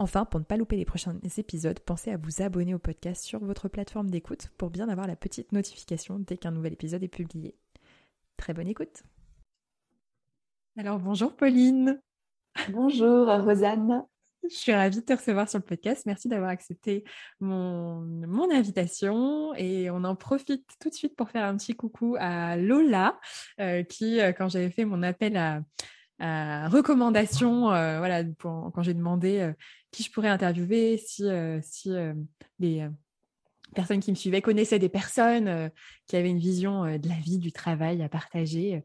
Enfin, pour ne pas louper les prochains épisodes, pensez à vous abonner au podcast sur votre plateforme d'écoute pour bien avoir la petite notification dès qu'un nouvel épisode est publié. Très bonne écoute. Alors bonjour Pauline. Bonjour Rosanne. Je suis ravie de te recevoir sur le podcast. Merci d'avoir accepté mon, mon, invitation. Et on en profite tout de suite pour faire un petit coucou à Lola, euh, qui, euh, quand j'avais fait mon appel à, à recommandation, euh, voilà, quand j'ai demandé euh, qui je pourrais interviewer, si, euh, si les personnes qui me suivaient connaissaient des personnes qui avaient une vision de la vie, du travail à partager.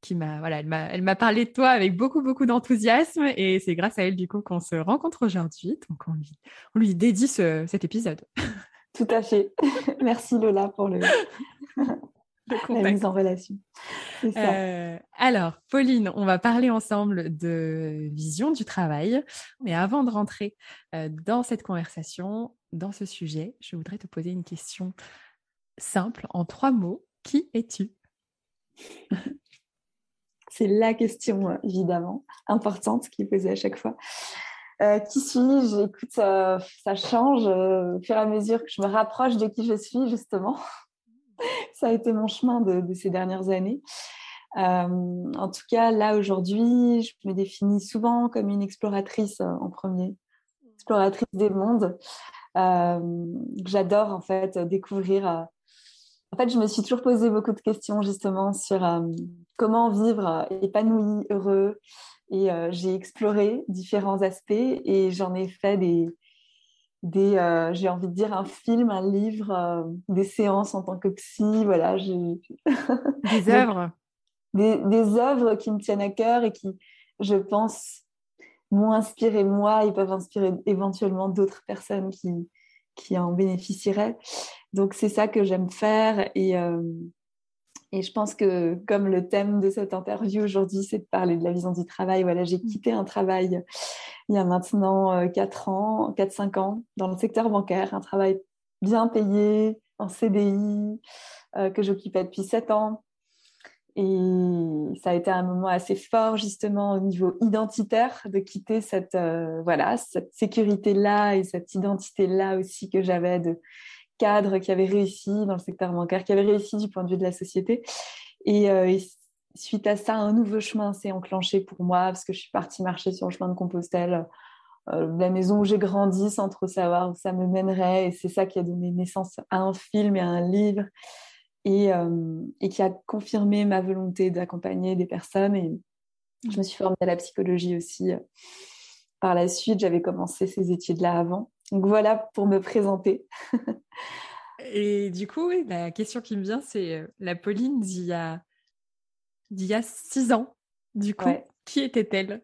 qui m'a, voilà, elle m'a, elle m'a parlé de toi avec beaucoup, beaucoup d'enthousiasme et c'est grâce à elle du coup qu'on se rencontre aujourd'hui. Donc on lui, on lui dédie ce, cet épisode. Tout à fait. Merci Lola pour le, la mise en relation. Euh, alors, Pauline, on va parler ensemble de vision du travail. Mais avant de rentrer euh, dans cette conversation, dans ce sujet, je voudrais te poser une question simple en trois mots. Qui es-tu? C'est la question, évidemment, importante qui est posée à chaque fois. Euh, qui suis-je? Écoute, ça change au fur et à mesure que je me rapproche de qui je suis, justement. ça a été mon chemin de, ces dernières années. Euh, en tout cas, là aujourd'hui, je me définis souvent comme une exploratrice euh, en premier, exploratrice des mondes. Euh, J'adore en fait découvrir. En fait, je me suis toujours posé beaucoup de questions justement sur comment vivre épanoui, heureux. Et j'ai exploré différents aspects et j'en ai fait des, des, euh, j'ai envie de dire un film, un livre, euh, des séances en tant que psy, voilà. des œuvres. Des, des, œuvres qui me tiennent à cœur et qui, je pense, m'ont inspiré moi et peuvent inspirer éventuellement d'autres personnes qui, qui en bénéficieraient. Donc c'est ça que j'aime faire et, euh, et je pense que comme le thème de cette interview aujourd'hui, c'est de parler de la vision du travail, voilà, j'ai mm. quitté un travail il y a maintenant 4 euh, ans, 4-5 ans, dans le secteur bancaire, un travail bien payé, en CDI, euh, que j'occupais depuis 7 ans. Et ça a été un moment assez fort, justement, au niveau identitaire, de quitter cette, euh, voilà, cette sécurité-là et cette identité-là aussi que j'avais de cadre qui avait réussi dans le secteur bancaire, qui avait réussi du point de vue de la société. Et, euh, suite à ça, un nouveau chemin s'est enclenché pour moi parce que je suis partie marcher sur le chemin de Compostelle, euh, la maison où j'ai grandi sans trop savoir où ça me mènerait. Et c'est ça qui a donné naissance à un film et à un livre et, euh, qui a confirmé ma volonté d'accompagner des personnes. Et je me suis formée à la psychologie aussi. Par la suite, j'avais commencé ces études-là avant. Donc voilà pour me présenter. Et du coup, la question qui me vient, c'est euh, la Pauline d'il y a, d'il y a six ans. Du coup, qui était-elle?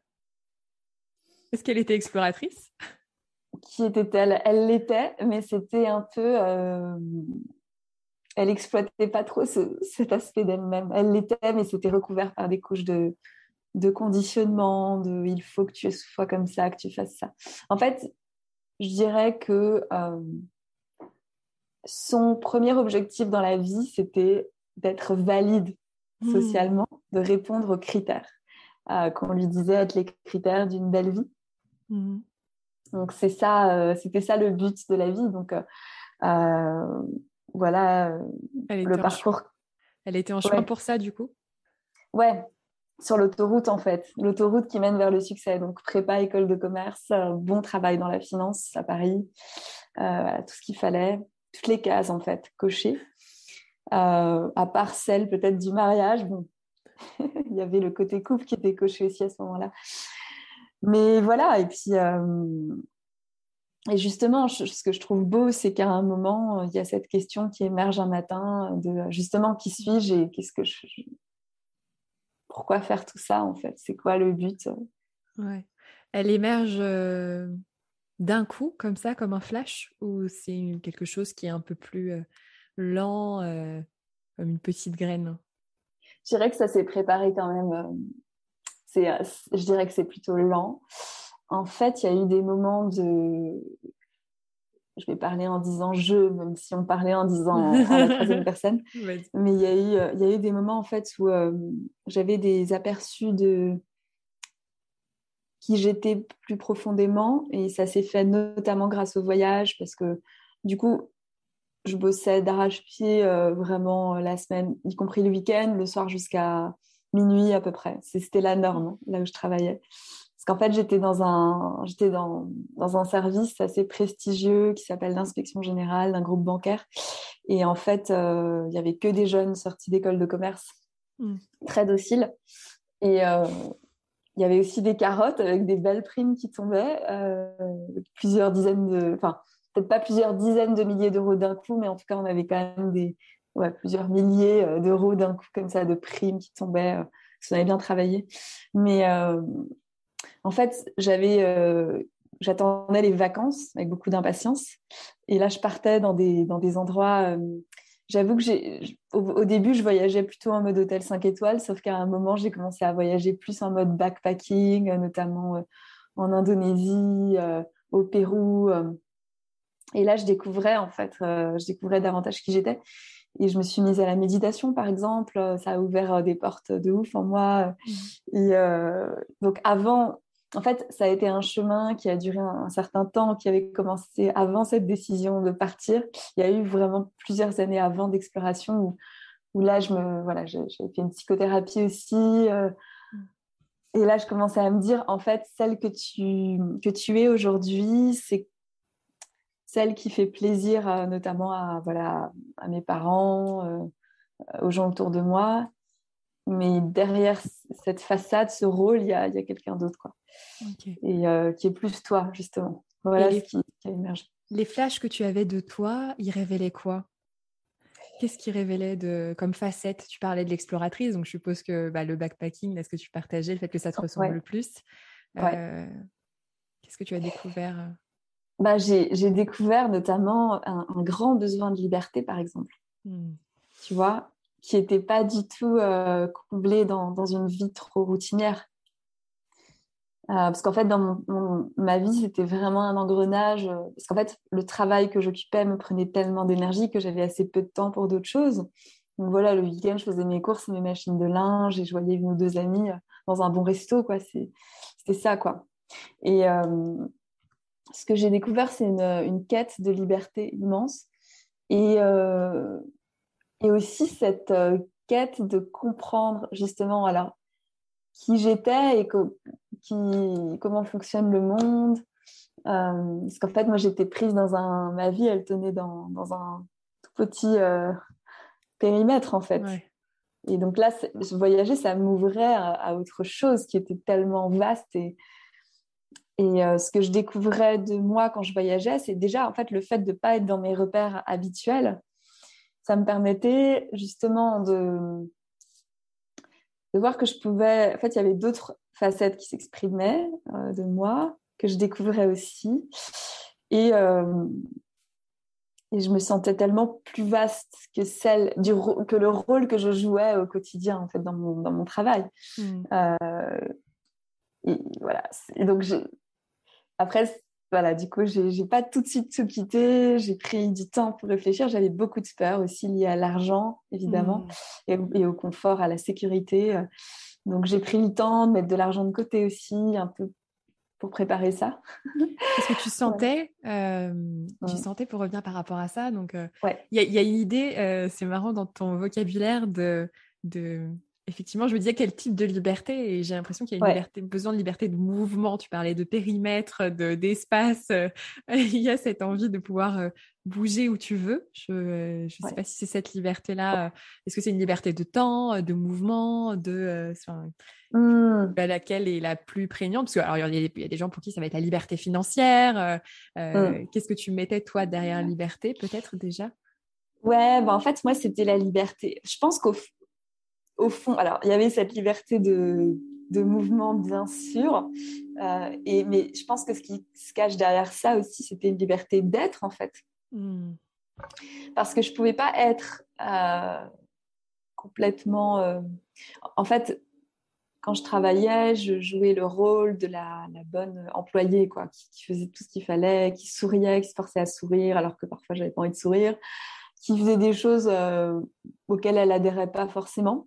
Est-ce qu'elle était exploratrice? Qui était-elle? Elle l'était, mais c'était un peu. Euh... Elle exploitait pas trop cet aspect d'elle-même. Elle l'était, mais c'était recouvert par des couches de, de conditionnement, de il faut que tu sois comme ça, que tu fasses ça. En fait, je dirais que euh, son premier objectif dans la vie, c'était d'être valide hmm. socialement, de répondre aux critères euh, qu'on lui disait être les critères d'une belle vie. Hmm. Donc c'est ça, euh, c'était ça le but de la vie. Donc voilà le parcours. Elle était en chemin pour ça du coup? Ouais, sur l'autoroute en fait, l'autoroute qui mène vers le succès. Donc prépa, école de commerce, euh, bon travail dans la finance à Paris, euh, tout ce qu'il fallait, toutes les cases en fait cochées. À part celle peut-être du mariage. Bon, il y avait le côté couple qui était coché aussi à ce moment-là. Mais voilà, et puis, et justement, ce que je trouve beau, c'est qu'à un moment, il y a cette question qui émerge un matin de justement qui suis-je et qu'est-ce que je. Pourquoi faire tout ça en fait? C'est quoi le but? Ouais. Elle émerge euh, d'un coup, comme ça, comme un flash, ou c'est quelque chose qui est un peu plus euh, lent, euh, comme une petite graine Je dirais que ça s'est préparé quand même. je dirais que c'est plutôt lent en fait, il y a eu des moments de. Je vais parler en disant je, même si on parlait en disant en, la troisième personne. Mais il y, a eu, il y a eu des moments en fait où euh, j'avais des aperçus de qui j'étais plus profondément et ça s'est fait notamment grâce au voyage parce que du coup je bossais d'arrache-pied euh, vraiment la semaine, y compris le week-end, le soir jusqu'à minuit à peu près. C'était la norme là où je travaillais. Parce qu'en fait, j'étais dans un, j'étais dans, dans, un service assez prestigieux qui s'appelle l'inspection générale d'un groupe bancaire. Et en fait, euh, il y avait que des jeunes sortis d'école de commerce, hmm. très dociles. Et euh, il y avait aussi des carottes avec des belles primes qui tombaient, euh, plusieurs dizaines de, enfin, peut-être pas plusieurs dizaines de milliers d'euros d'un coup, mais en tout cas, on avait quand même des, plusieurs milliers d'euros d'un coup comme ça de primes qui tombaient. parce qu'on avait bien travaillé. Mais en fait, j'avais, euh, j'attendais les vacances avec beaucoup d'impatience. Et là, je partais dans des, dans des endroits. Euh, j'avoue que j'ai, au, début, je voyageais plutôt en mode hôtel 5 étoiles, sauf qu'à un moment, j'ai commencé à voyager plus en mode backpacking, notamment euh, en Indonésie, au Pérou. Et là, je découvrais, en fait, je découvrais davantage qui j'étais. Et je me suis mise à la méditation, par exemple. Ça a ouvert des portes de ouf en moi. Mmh. Et donc, avant, en fait, ça a été un chemin qui a duré un, certain temps, qui avait commencé avant cette décision de partir. Il y a eu vraiment plusieurs années avant d'exploration où, là, je me, voilà, j'ai fait une psychothérapie aussi. Euh, et là, je commençais à me dire, en fait, celle que tu, que tu es aujourd'hui, c'est celle qui fait plaisir euh, notamment à, voilà, à mes parents, euh, aux gens autour de moi. Mais derrière cette façade, ce rôle, il y a, y a quelqu'un d'autre. quoi et euh, qui est plus toi, justement. Voilà ce qui, a émergé. Les flashs que tu avais de toi, ils révélaient quoi? Qu'est-ce qui révélait de, comme facette Tu parlais de l'exploratrice, donc je suppose que bah, le backpacking, est-ce que tu partageais le fait que ça te ressemble le plus euh, Qu'est-ce que tu as découvert? Bah, J'ai découvert notamment un, grand besoin de liberté, par exemple. Hmm. Tu vois, qui n'était pas du tout comblé dans, dans, une vie trop routinière. Euh, parce qu'en fait, dans ma vie, c'était vraiment un engrenage. Euh, parce qu'en fait, le travail que j'occupais me prenait tellement d'énergie que j'avais assez peu de temps pour d'autres choses. Donc voilà, le week-end, je faisais mes courses mes machines de linge et je voyais une ou deux amis euh, dans un bon resto. quoi. C'était ça, quoi. Et ce que j'ai découvert, c'est une, une, quête de liberté immense. Et, et aussi cette quête de comprendre, justement, alors, qui j'étais et qui, comment fonctionne le monde. Euh, parce qu'en fait, moi, j'étais prise dans un. Ma vie, elle tenait dans, dans un tout petit euh, périmètre, en fait. Et donc là, voyager, ça m'ouvrait à, autre chose qui était tellement vaste. Et, et euh, ce que je découvrais de moi quand je voyageais, c'est déjà, en fait, le fait de ne pas être dans mes repères habituels. Ça me permettait justement de, de voir que je pouvais. En fait, il y avait d'autres facettes qui s'exprimaient euh, de moi, que je découvrais aussi. Et, euh, et je me sentais tellement plus vaste que, celle du, que le rôle que je jouais au quotidien, en fait, dans mon, dans mon travail. Euh, et voilà. Et donc, après, voilà, du coup, j'ai pas tout de suite tout quitté. J'ai pris du temps pour réfléchir. J'avais beaucoup de peur aussi liées à l'argent, évidemment, hmm. et, au confort, à la sécurité. Donc, j'ai pris le temps de mettre de l'argent de côté aussi, un peu pour préparer ça. Est-ce que tu sentais, euh, tu sentais pour revenir par rapport à ça, donc euh, il y, a une idée, euh, c'est marrant dans ton vocabulaire de, de effectivement, je me disais quel type de liberté et j'ai l'impression qu'il y a une liberté, besoin de liberté de mouvement. Tu parlais de périmètre, de, d'espace. il y a cette envie de pouvoir bouger où tu veux. Je ne sais pas si c'est cette liberté-là. Est-ce que c'est une liberté de temps, de mouvement, de mmh. laquelle est la plus prégnante? Parce que alors il y, a des gens pour qui ça va être la liberté financière. Mmh. Qu'est-ce que tu mettais toi derrière liberté, peut-être déjà? Ouais, bah en fait moi c'était la liberté. Je pense qu'au au fond, alors il y avait cette liberté de, de mouvement bien sûr, et mais je pense que ce qui se cache derrière ça aussi, c'était une liberté d'être en fait. Hmm. Parce que je ne pouvais pas être euh, complètement... Euh, en fait, quand je travaillais, je jouais le rôle de la, bonne employée, quoi, qui, faisait tout ce qu'il fallait, qui souriait, qui se forçait à sourire, alors que parfois j'avais pas envie de sourire, qui faisait des choses euh, auxquelles elle adhérait pas forcément,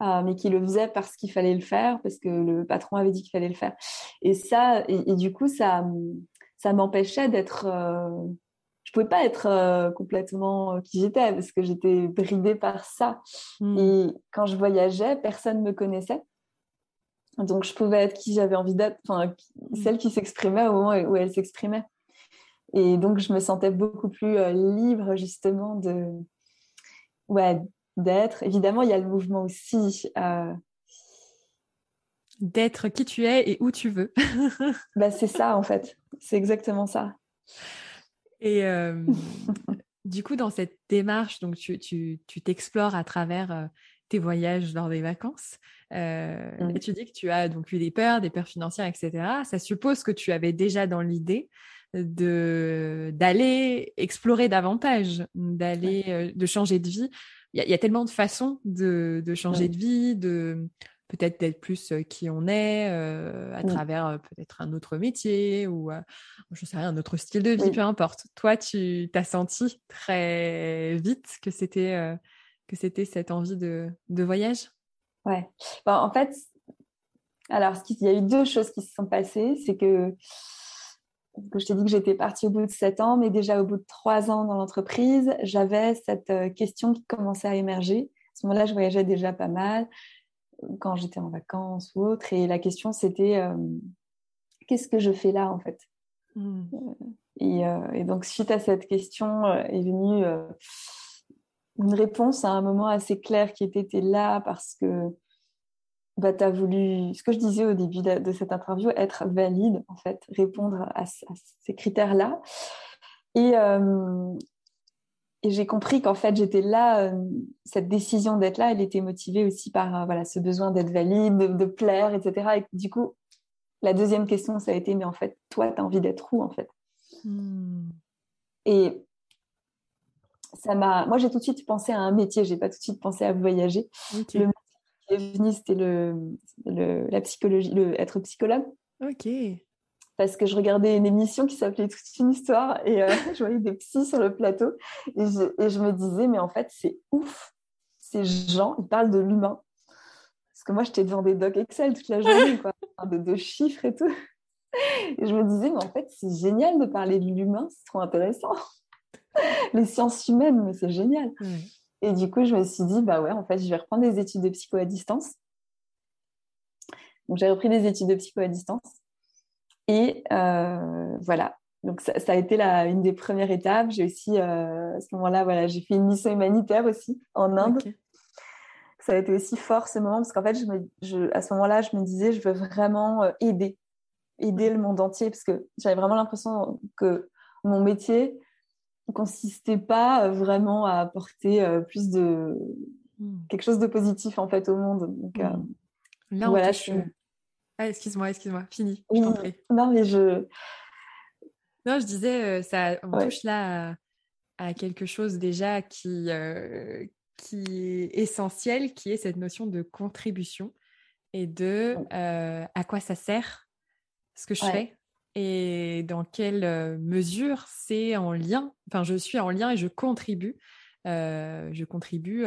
mais qui le faisait parce qu'il fallait le faire, parce que le patron avait dit qu'il fallait le faire. Et ça, et, et du coup, ça, ça m'empêchait d'être je pouvais pas être euh, complètement euh, qui j'étais parce que j'étais bridée par ça. Hmm. Et quand je voyageais, personne me connaissait. Donc je pouvais être qui j'avais envie d'être, enfin hmm. celle qui s'exprimait au moment où elle s'exprimait. Et donc je me sentais beaucoup plus euh, libre justement de ouais, d'être. Évidemment, il y a le mouvement aussi. D'être qui tu es et où tu veux. bah, c'est ça en fait. C'est exactement ça. Et du coup, dans cette démarche, donc tu, t'explores à travers tes voyages lors des vacances. Mmh. Et tu dis que tu as donc eu des peurs, des peurs financières, etc. Ça suppose que tu avais déjà dans l'idée de d'aller explorer davantage, d'aller de changer de vie. Il y, a tellement de façons de, changer de vie, de peut-être d'être plus qui on est à travers peut-être un autre métier ou je sais rien, un autre style de vie, peu importe. Toi, tu t'as senti très vite que c'était que c'était cette envie de, de voyage? Ouais. en fait, alors il y a eu deux choses qui se sont passées, c'est que que je t'ai dit que j'étais partie au bout de sept ans, mais déjà au bout de trois ans dans l'entreprise, j'avais cette question qui commençait à émerger. À ce moment-là, je voyageais déjà pas mal quand j'étais en vacances ou autre. Et la question, c'était euh, qu'est-ce que je fais là, en fait? Euh, euh, et, donc, suite à cette question, est venue une réponse à un moment assez clair qui était es là parce que bah, tu as voulu, ce que je disais au début de, cette interview, être valide, en fait, répondre à, à ces critères-là. Et, et j'ai compris qu'en fait, j'étais là, euh, cette décision d'être là, elle était motivée aussi par euh, voilà, ce besoin d'être valide, de, plaire, etc. Et du coup, la deuxième question, ça a été, mais en fait, toi, tu as envie d'être où, en fait? Hmm. Et ça m'a... Moi, j'ai tout de suite pensé à un métier, j'ai pas tout de suite pensé à voyager. Le est venu, c'était le, le, la psychologie, le être psychologue. Ok parce que je regardais une émission qui s'appelait Toute une histoire et euh, je voyais des psys sur le plateau et je, me disais, mais en fait, c'est ouf. Ces gens, ils parlent de l'humain. Parce que moi, j'étais devant des docs Excel toute la journée, quoi, de, chiffres et tout. Et je me disais, mais en fait, c'est génial de parler de l'humain, c'est trop intéressant. Les sciences humaines, mais c'est génial. Et du coup, je me suis dit, bah ouais, en fait, je vais reprendre des études de psycho à distance. Donc, j'ai repris des études de psycho à distance. Et euh, voilà, donc ça, a été la, une des premières étapes. J'ai aussi, euh, à ce moment-là, voilà, j'ai fait une mission humanitaire aussi en Inde. Ça a été aussi fort ce moment parce qu'en fait, je je, à ce moment-là, je me disais, je veux vraiment euh, aider, aider le monde entier parce que j'avais vraiment l'impression que mon métier consistait pas vraiment à apporter plus de hmm. quelque chose de positif en fait au monde. Donc, hmm. Là, voilà, je suis ah, excuse-moi, excuse-moi, fini. Oui, non, mais je. Non, je disais, euh, ça, on touche là à, quelque chose déjà qui, euh, qui est essentiel, qui est cette notion de contribution et de euh, à quoi ça sert ce que je fais et dans quelle mesure c'est en lien. Enfin, je suis en lien et je contribue. je contribue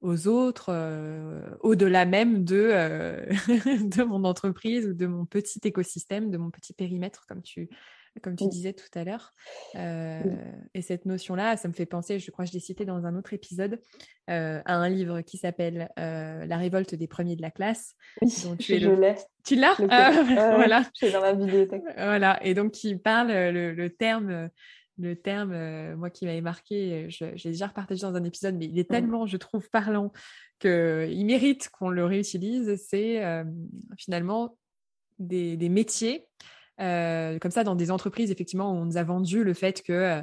aux autres, euh, au-delà même de, euh, de mon entreprise ou de mon petit écosystème, de mon petit périmètre, comme tu, comme tu disais tout à l'heure. Euh, et cette notion-là, ça me fait penser, je crois que je l'ai cité dans un autre épisode, à un livre qui s'appelle La révolte des premiers de la classe. Oui, tu je l'ai. Tu l'as? Ah, Voilà. Je dans ma bibliothèque. Voilà. Et donc, qui parle le, le terme le terme, euh, moi qui m'avait marqué, je, l'ai déjà repartagé dans un épisode, mais il est tellement, je trouve, parlant qu'il mérite qu'on le réutilise. C'est euh, finalement des, métiers. Euh, comme ça, dans des entreprises, effectivement, on nous a vendu le fait que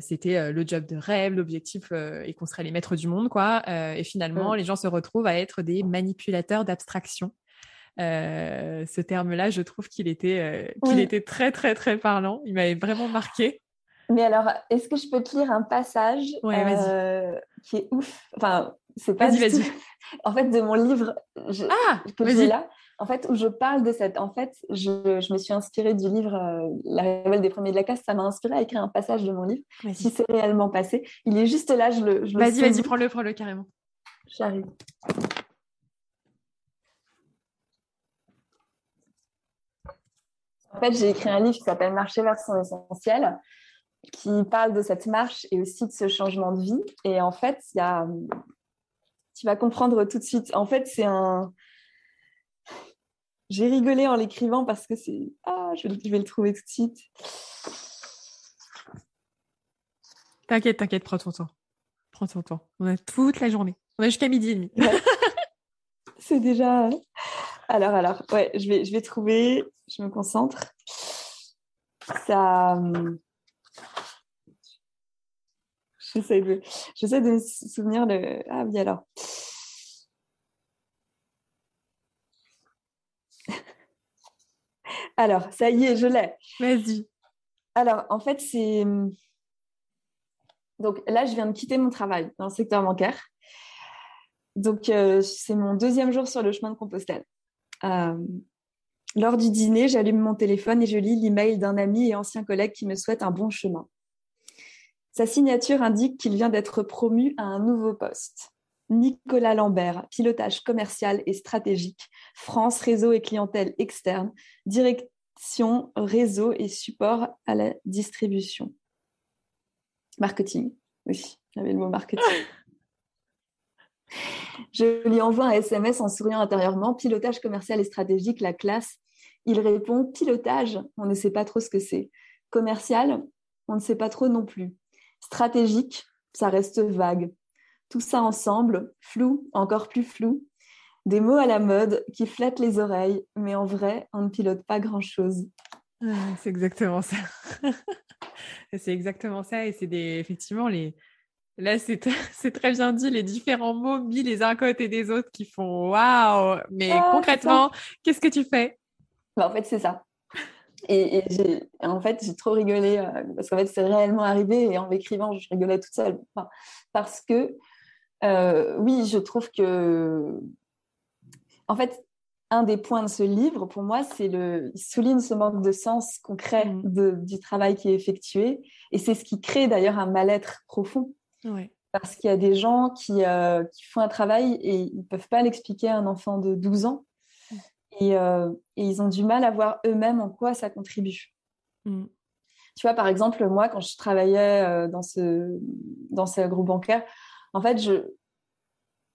c'était le job de rêve, l'objectif et qu'on serait les maîtres du monde, quoi. et finalement, les gens se retrouvent à être des manipulateurs d'abstraction. ce terme-là, je trouve qu'il était, qu'il était très, très, très parlant. Il m'avait vraiment marqué. Mais alors, est-ce que je peux te lire un passage euh, qui est ouf? Enfin, c'est pas vas-y, vas-y. En fait, de mon livre ah, que j'ai là, en fait, où je parle de cette. En fait, je, je me suis inspirée du livre euh, La révolte des premiers de la classe. Ça m'a inspirée à écrire un passage de mon livre qui s'est réellement passé. Il est juste là, je le. vas-y, vas-y, prends-le, prends-le carrément. J'arrive. En fait, j'ai écrit un livre qui s'appelle Marcher vers son essentiel qui parle de cette marche et aussi de ce changement de vie. Et en fait, il y a... tu vas comprendre tout de suite. En fait, c'est un. J'ai rigolé en l'écrivant parce que c'est. Ah, je vais, le trouver tout de suite. T'inquiète, t'inquiète, prends ton temps. Prends ton temps. On a toute la journée. On a jusqu'à midi et demi. c'est déjà. Alors, alors, ouais, je vais, je vais trouver. Je me concentre. Ça. J'essaie de, j'essaie de me souvenir de. Ah oui, alors. Alors, ça y est, je l'ai. Vas-y. Alors, en fait, c'est. Donc là, je viens de quitter mon travail dans le secteur bancaire. Donc, euh, c'est mon deuxième jour sur le chemin de Compostelle. Euh, lors du dîner, j'allume mon téléphone et je lis l'email d'un ami et ancien collègue qui me souhaite un bon chemin. Sa signature indique qu'il vient d'être promu à un nouveau poste. Nicolas Lambert, pilotage commercial et stratégique, France, réseau et clientèle externe, direction, réseau et support à la distribution. Marketing, oui, j'avais le mot marketing. Je lui envoie un SMS en souriant intérieurement, pilotage commercial et stratégique, la classe. Il répond, pilotage, on ne sait pas trop ce que c'est. Commercial, on ne sait pas trop non plus. Stratégique, ça reste vague. Tout ça ensemble, flou, encore plus flou. Des mots à la mode qui flattent les oreilles, mais en vrai, on ne pilote pas grand-chose. c'est exactement ça. c'est exactement ça. Et c'est des, effectivement, les, Là, c'est très bien dit, les différents mots mis les uns à côté des autres qui font waouh. Mais ah, concrètement, qu'est-ce que tu fais? Bah, En fait, c'est ça. Et, en fait, j'ai trop rigolé euh, parce qu'en fait, c'est réellement arrivé et en l'écrivant, je rigolais toute seule. parce que, euh, oui, je trouve que, en fait, un des points de ce livre, pour moi, c'est le, il souligne ce manque de sens concret mmh. de, du travail qui est effectué. Et c'est ce qui crée d'ailleurs un mal-être profond. Parce qu'il y a des gens qui, euh, qui, font un travail et ils ne peuvent pas l'expliquer à un enfant de 12 ans. Euh, et, ils ont du mal à voir eux-mêmes en quoi ça contribue. Mm. Tu vois, par exemple, moi, quand je travaillais dans, ce, dans ce groupe bancaire, en fait, je,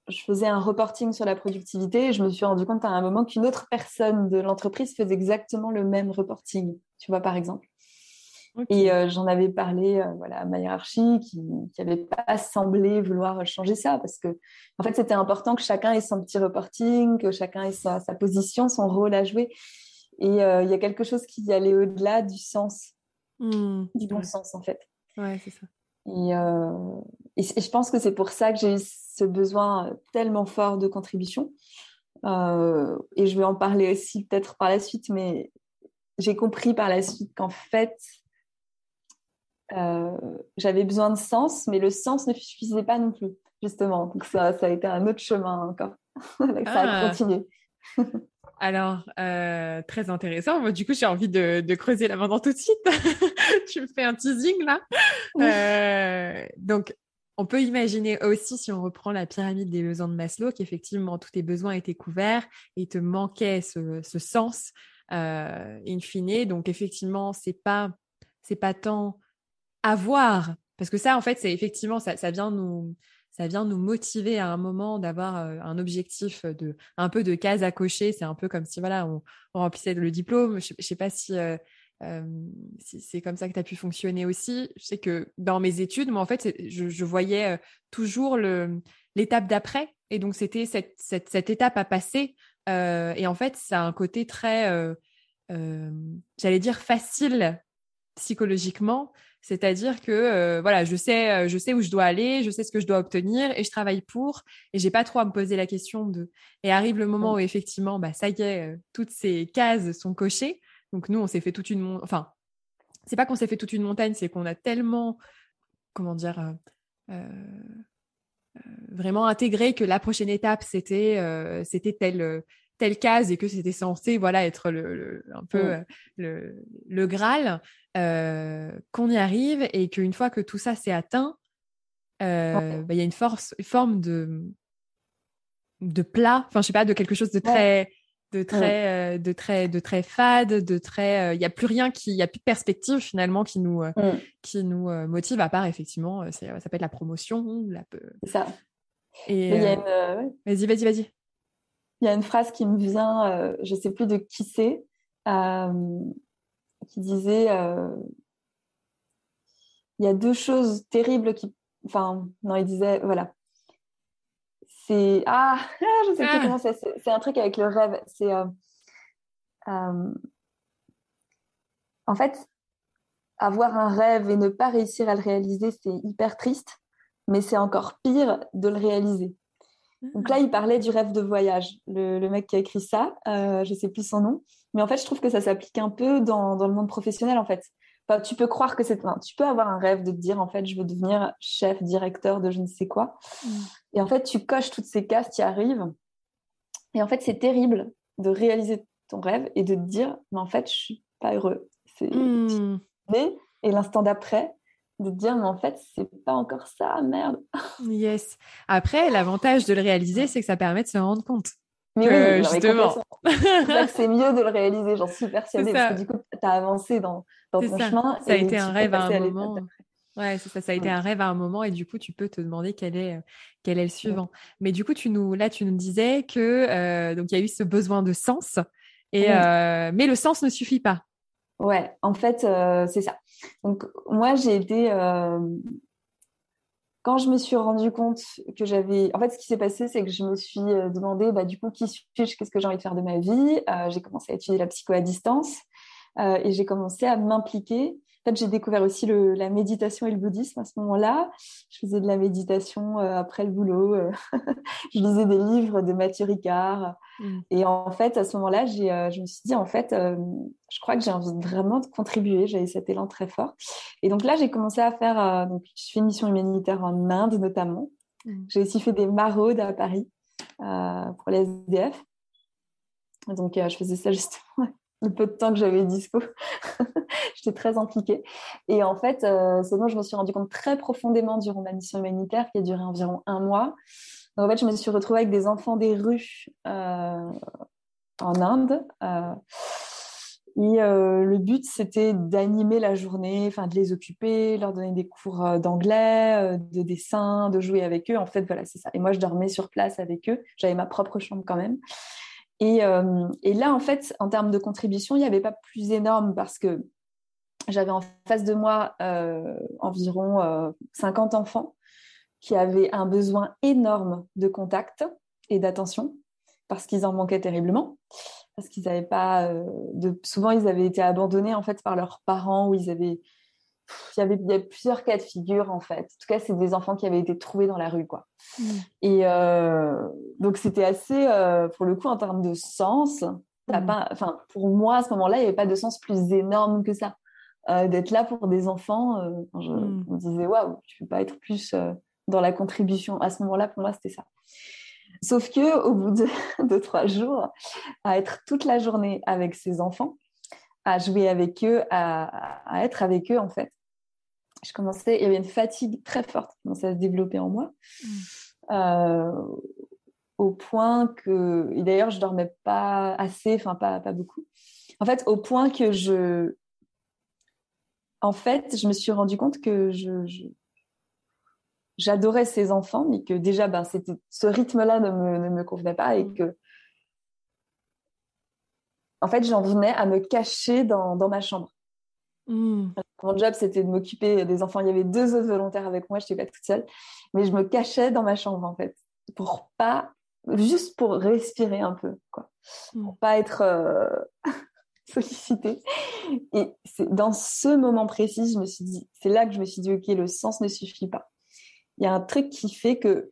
je faisais un reporting sur la productivité et je me suis rendu compte à un moment qu'une autre personne de l'entreprise faisait exactement le même reporting, tu vois, par exemple. Et euh, j'en avais parlé euh, voilà, à ma hiérarchie qui n'avait pas semblé vouloir changer ça parce que en fait c'était important que chacun ait son petit reporting, que chacun ait sa, position, son rôle à jouer. Et euh, il y a quelque chose qui allait au-delà du sens, mmh. du bon sens en fait. Ouais, c'est ça. Et, et, je pense que c'est pour ça que j'ai eu ce besoin tellement fort de contribution. et je vais en parler aussi peut-être par la suite, mais j'ai compris par la suite qu'en fait, euh, j'avais besoin de sens, mais le sens ne suffisait pas non plus, justement. Donc ça, ça a été un autre chemin encore. ça a ah. continué. Alors, euh, très intéressant. Moi, du coup, j'ai envie de, creuser là maintenant tout de suite. tu me fais un teasing là. Euh, donc, on peut imaginer aussi, si on reprend la pyramide des besoins de Maslow, qu'effectivement, tous tes besoins étaient couverts et te manquait ce, ce sens in fine. Donc, effectivement, c'est pas, c'est pas tant avoir, parce que ça, en fait, c'est effectivement, ça, ça, vient nous, ça vient nous motiver à un moment d'avoir euh, un objectif de, un peu de case à cocher. C'est un peu comme si, voilà, on, remplissait le diplôme. Je, ne sais pas si, euh, c'est comme ça que tu as pu fonctionner aussi. Je sais que dans mes études, moi, en fait, je, voyais toujours l'étape d'après. Et donc, c'était cette, cette, étape à passer. et en fait, ça a un côté très, j'allais dire, facile psychologiquement. C'est-à-dire que voilà, je sais, je sais où je dois aller, je sais ce que je dois obtenir et je travaille pour. Et j'ai pas trop à me poser la question de. Et arrive le moment où effectivement, bah ça y est, toutes ces cases sont cochées. Donc nous, on s'est fait toute une montagne. Enfin, c'est pas qu'on s'est fait toute une montagne, c'est qu'on a tellement, comment dire, euh, euh, euh, vraiment intégré que la prochaine étape c'était c'était telle telle case et que c'était censé voilà être le, un peu le, le, graal qu'on y arrive et qu'une fois que tout ça s'est atteint bah, il y a une force une forme de de plat enfin je sais pas de quelque chose de très de très, euh, de très, de très fade, de très. Il euh, n'y a plus rien qui, il y a plus de perspective finalement qui nous, euh, qui nous motive à part effectivement, ça peut être la promotion, la. Ça. Et vas-y, vas-y, vas-y. Il y a une phrase qui me vient, je sais plus de qui c'est, qui disait il y a deux choses terribles qui, enfin, non, il disait voilà, c'est ah, je sais plus ah. comment c'est. C'est un truc avec le rêve. C'est euh, euh, en fait avoir un rêve et ne pas réussir à le réaliser, c'est hyper triste, mais c'est encore pire de le réaliser. Donc là, il parlait du rêve de voyage. Le, mec qui a écrit ça, euh, je sais plus son nom, mais en fait, je trouve que ça s'applique un peu dans, dans, le monde professionnel, en fait tu peux croire que c'est. tu peux avoir un rêve de te dire, en fait, je veux devenir chef, directeur de je ne sais quoi. Mm. Et en fait, tu coches toutes ces cases, tu y arrives. Et en fait, c'est terrible de réaliser ton rêve et de te dire, mais en fait, je suis pas heureux. C'est. Mm. Et l'instant d'après, de te dire, mais en fait, c'est pas encore ça, merde. yes. Après, l'avantage de le réaliser, c'est que ça permet de se rendre compte. Mais oui, justement. c'est mieux de le réaliser, j'en suis persuadée. Parce que du coup, tu as avancé dans, dans ton chemin. Ça a été un rêve à un moment. Ouais, c'est ça, ça a été un rêve à un moment et du coup, tu peux te demander quel est, quel est le suivant. Mais du coup, tu nous, là, tu nous disais que euh, donc il y a eu ce besoin de sens, et, euh, mais le sens ne suffit pas. Ouais, en fait, euh, c'est ça. Donc, moi, j'ai été quand je me suis rendu compte que j'avais. En fait, ce qui s'est passé, c'est que je me suis euh, demandé, bah, du coup, qui suis-je Qu'est-ce que j'ai envie de faire de ma vie euh, J'ai commencé à étudier la psycho à distance euh, et j'ai commencé à m'impliquer en fait, j'ai découvert aussi la méditation et le bouddhisme à ce moment-là. Je faisais de la méditation euh, après le boulot. Euh, je lisais des livres de Mathieu Ricard. Mm. Et en fait, à ce moment-là, j'ai, euh, je me suis dit, en fait, je crois que j'ai envie vraiment de contribuer. J'avais cet élan très fort. Et donc là, j'ai commencé à faire, donc, je fais une mission humanitaire en Inde notamment. Mm. J'ai aussi fait des maraudes à Paris pour les SDF. Donc, je faisais ça justement le peu de temps que j'avais dispo. J'étais très impliquée. Et en fait, euh, c'est bon, je me suis rendu compte très profondément durant ma mission humanitaire qui a duré environ un mois. En fait, je me suis retrouvée avec des enfants des rues euh, en Inde. Euh, et le but, c'était d'animer la journée, enfin de les occuper, leur donner des cours d'anglais, de dessin, de jouer avec eux. En fait, voilà, c'est ça. Et moi, je dormais sur place avec eux. J'avais ma propre chambre quand même. Euh, et, là, en fait, en termes de contribution, il n'y avait pas plus énorme parce que j'avais en face de moi euh, environ 50 euh, enfants qui avaient un besoin énorme de contact et d'attention parce qu'ils en manquaient terriblement, parce qu'ils n'avaient pas de... Souvent, ils avaient été abandonnés en fait par leurs parents ou ils avaient il y avait plusieurs cas de figure en fait. En tout cas, c'est des enfants qui avaient été trouvés dans la rue, quoi. Mm. Et euh, donc c'était assez, euh, pour le coup, en termes de sens. Mm. enfin, pour moi, à ce moment-là, il n'y avait pas de sens plus énorme que ça. Euh, d'être là pour des enfants, je mm. me disais waouh, tu peux pas être plus dans la contribution. À ce moment-là, pour moi, c'était ça. Sauf que au bout de, de trois jours, à être toute la journée avec ces enfants, à jouer avec eux, à, être avec eux en fait. Je commençais, il y avait une fatigue très forte qui commençait à se développer en moi, mm. euh, au point que, et d'ailleurs je dormais pas assez, enfin pas, pas beaucoup. En fait, au point que je, en fait, je me suis rendu compte que je, j'adorais ces enfants, mais que déjà, ben, ce rythme-là ne me, ne me convenait pas et mm. que en fait, j'en venais à me cacher dans, ma chambre. Mmh. Mon job, c'était de m'occuper des enfants. Il y avait deux autres volontaires avec moi, je n'étais pas toute seule. Mais je me cachais dans ma chambre, en fait, pour pas, juste pour respirer un peu, quoi. Mmh. Pour pas être euh, sollicitée. Et c'est dans ce moment précis, je me suis dit, c'est là que je me suis dit, OK, le sens ne suffit pas. Il y a un truc qui fait que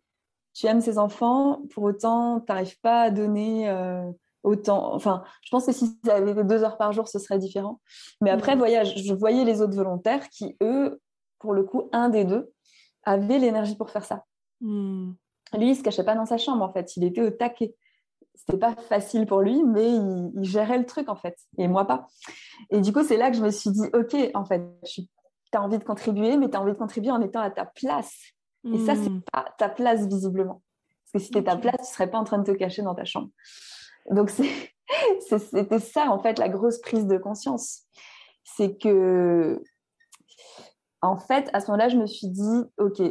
tu aimes ces enfants, pour autant, tu n'arrives pas à donner euh, autant. Enfin, je pense que si ça avait été deux heures par jour, ce serait différent. Mais après, voyage, je voyais les autres volontaires qui, eux, pour le coup, un des deux, avait l'énergie pour faire ça. Hmm. Lui, il se cachait pas dans sa chambre, en fait. Il était au taquet. C'était pas facile pour lui, mais il, gérait le truc, en fait. Et moi, pas. Et du coup, c'est là que je me suis dit, OK, en fait, tu as envie de contribuer, mais tu as envie de contribuer en étant à ta place. Et ça, c'est hmm. pas ta place, visiblement. Parce que si c'était ta place, tu serais pas en train de te cacher dans ta chambre. Donc, c'était ça, en fait, la grosse prise de conscience. C'est que, en fait, à ce moment-là, je me suis dit, OK,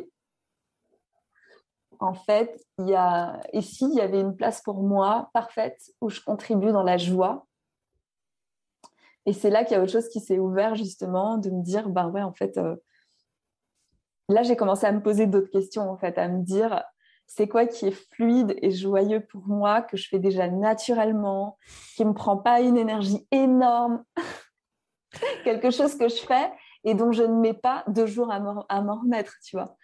en fait, il y a, et s'il y avait une place pour moi parfaite où je contribue dans la joie, et c'est là qu'il y a autre chose qui s'est ouvert justement, de me dire, ben ouais, en fait, euh, là j'ai commencé à me poser d'autres questions, en fait, à me dire, c'est quoi qui est fluide et joyeux pour moi, que je fais déjà naturellement, qui ne me prend pas une énergie énorme, quelque chose que je fais et dont je ne mets pas deux jours à m'en remettre, tu vois.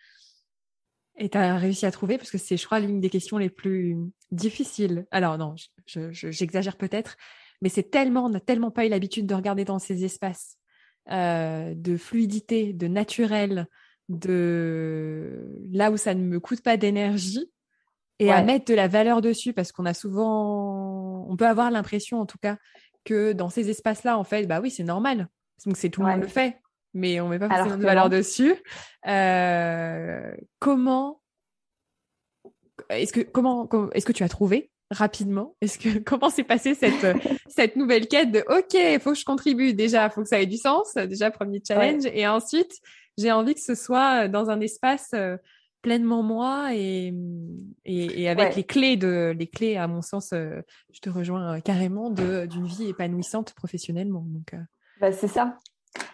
Et tu as réussi à trouver, parce que c'est, je crois, l'une des questions les plus difficiles. Alors non, j'exagère peut-être, mais c'est tellement, on n'a tellement pas eu l'habitude de regarder dans ces espaces euh, de fluidité, de naturel, de là où ça ne me coûte pas d'énergie et à mettre de la valeur dessus parce qu'on a souvent, on peut avoir l'impression en tout cas que dans ces espaces-là, en fait, bah oui, c'est normal. Donc c'est tout le monde le fait, mais on met pas forcément de valeur dessus. Euh, comment est-ce que comment, est-ce que tu as trouvé rapidement? Est-ce que comment s'est passée cette cette nouvelle quête de OK, il faut que je contribue. Déjà, il faut que ça ait du sens, déjà premier challenge, et ensuite j'ai envie que ce soit dans un espace euh, pleinement moi et, et, avec les clés de les clés à mon sens euh, je te rejoins euh, carrément de d'une vie épanouissante professionnellement. Donc bah, c'est ça.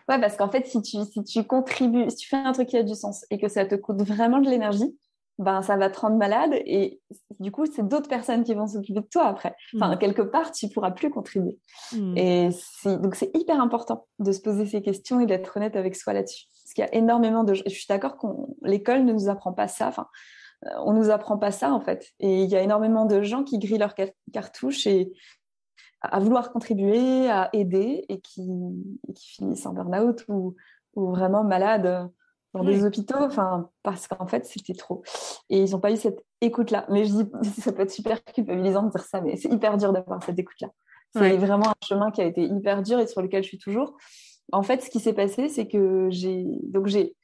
Ouais parce qu'en fait si tu si tu contribues si tu fais un truc qui a du sens et que ça te coûte vraiment de l'énergie ben ça va te rendre malade et du coup c'est d'autres personnes qui vont s'occuper de toi après. Enfin mmh. quelque part tu pourras plus contribuer. Mmh. et donc c'est hyper important de se poser ces questions et d'être honnête avec soi là-dessus parce qu'il y a énormément de je suis d'accord qu'on l'école ne nous apprend pas ça enfin euh, on nous apprend pas ça en fait et il y a énormément de gens qui grillent leurs cartouches et à vouloir contribuer à aider et qui, qui finissent en burn-out ou, ou vraiment malades dans des hôpitaux, enfin, parce qu'en fait, c'était trop. Et ils n'ont pas eu cette écoute-là. Mais je dis, ça peut être super culpabilisant de dire ça, mais c'est hyper dur d'avoir cette écoute-là. C'est vraiment un chemin qui a été hyper dur et sur lequel je suis toujours. En fait, ce qui s'est passé, c'est que j'ai. Donc, j'ai.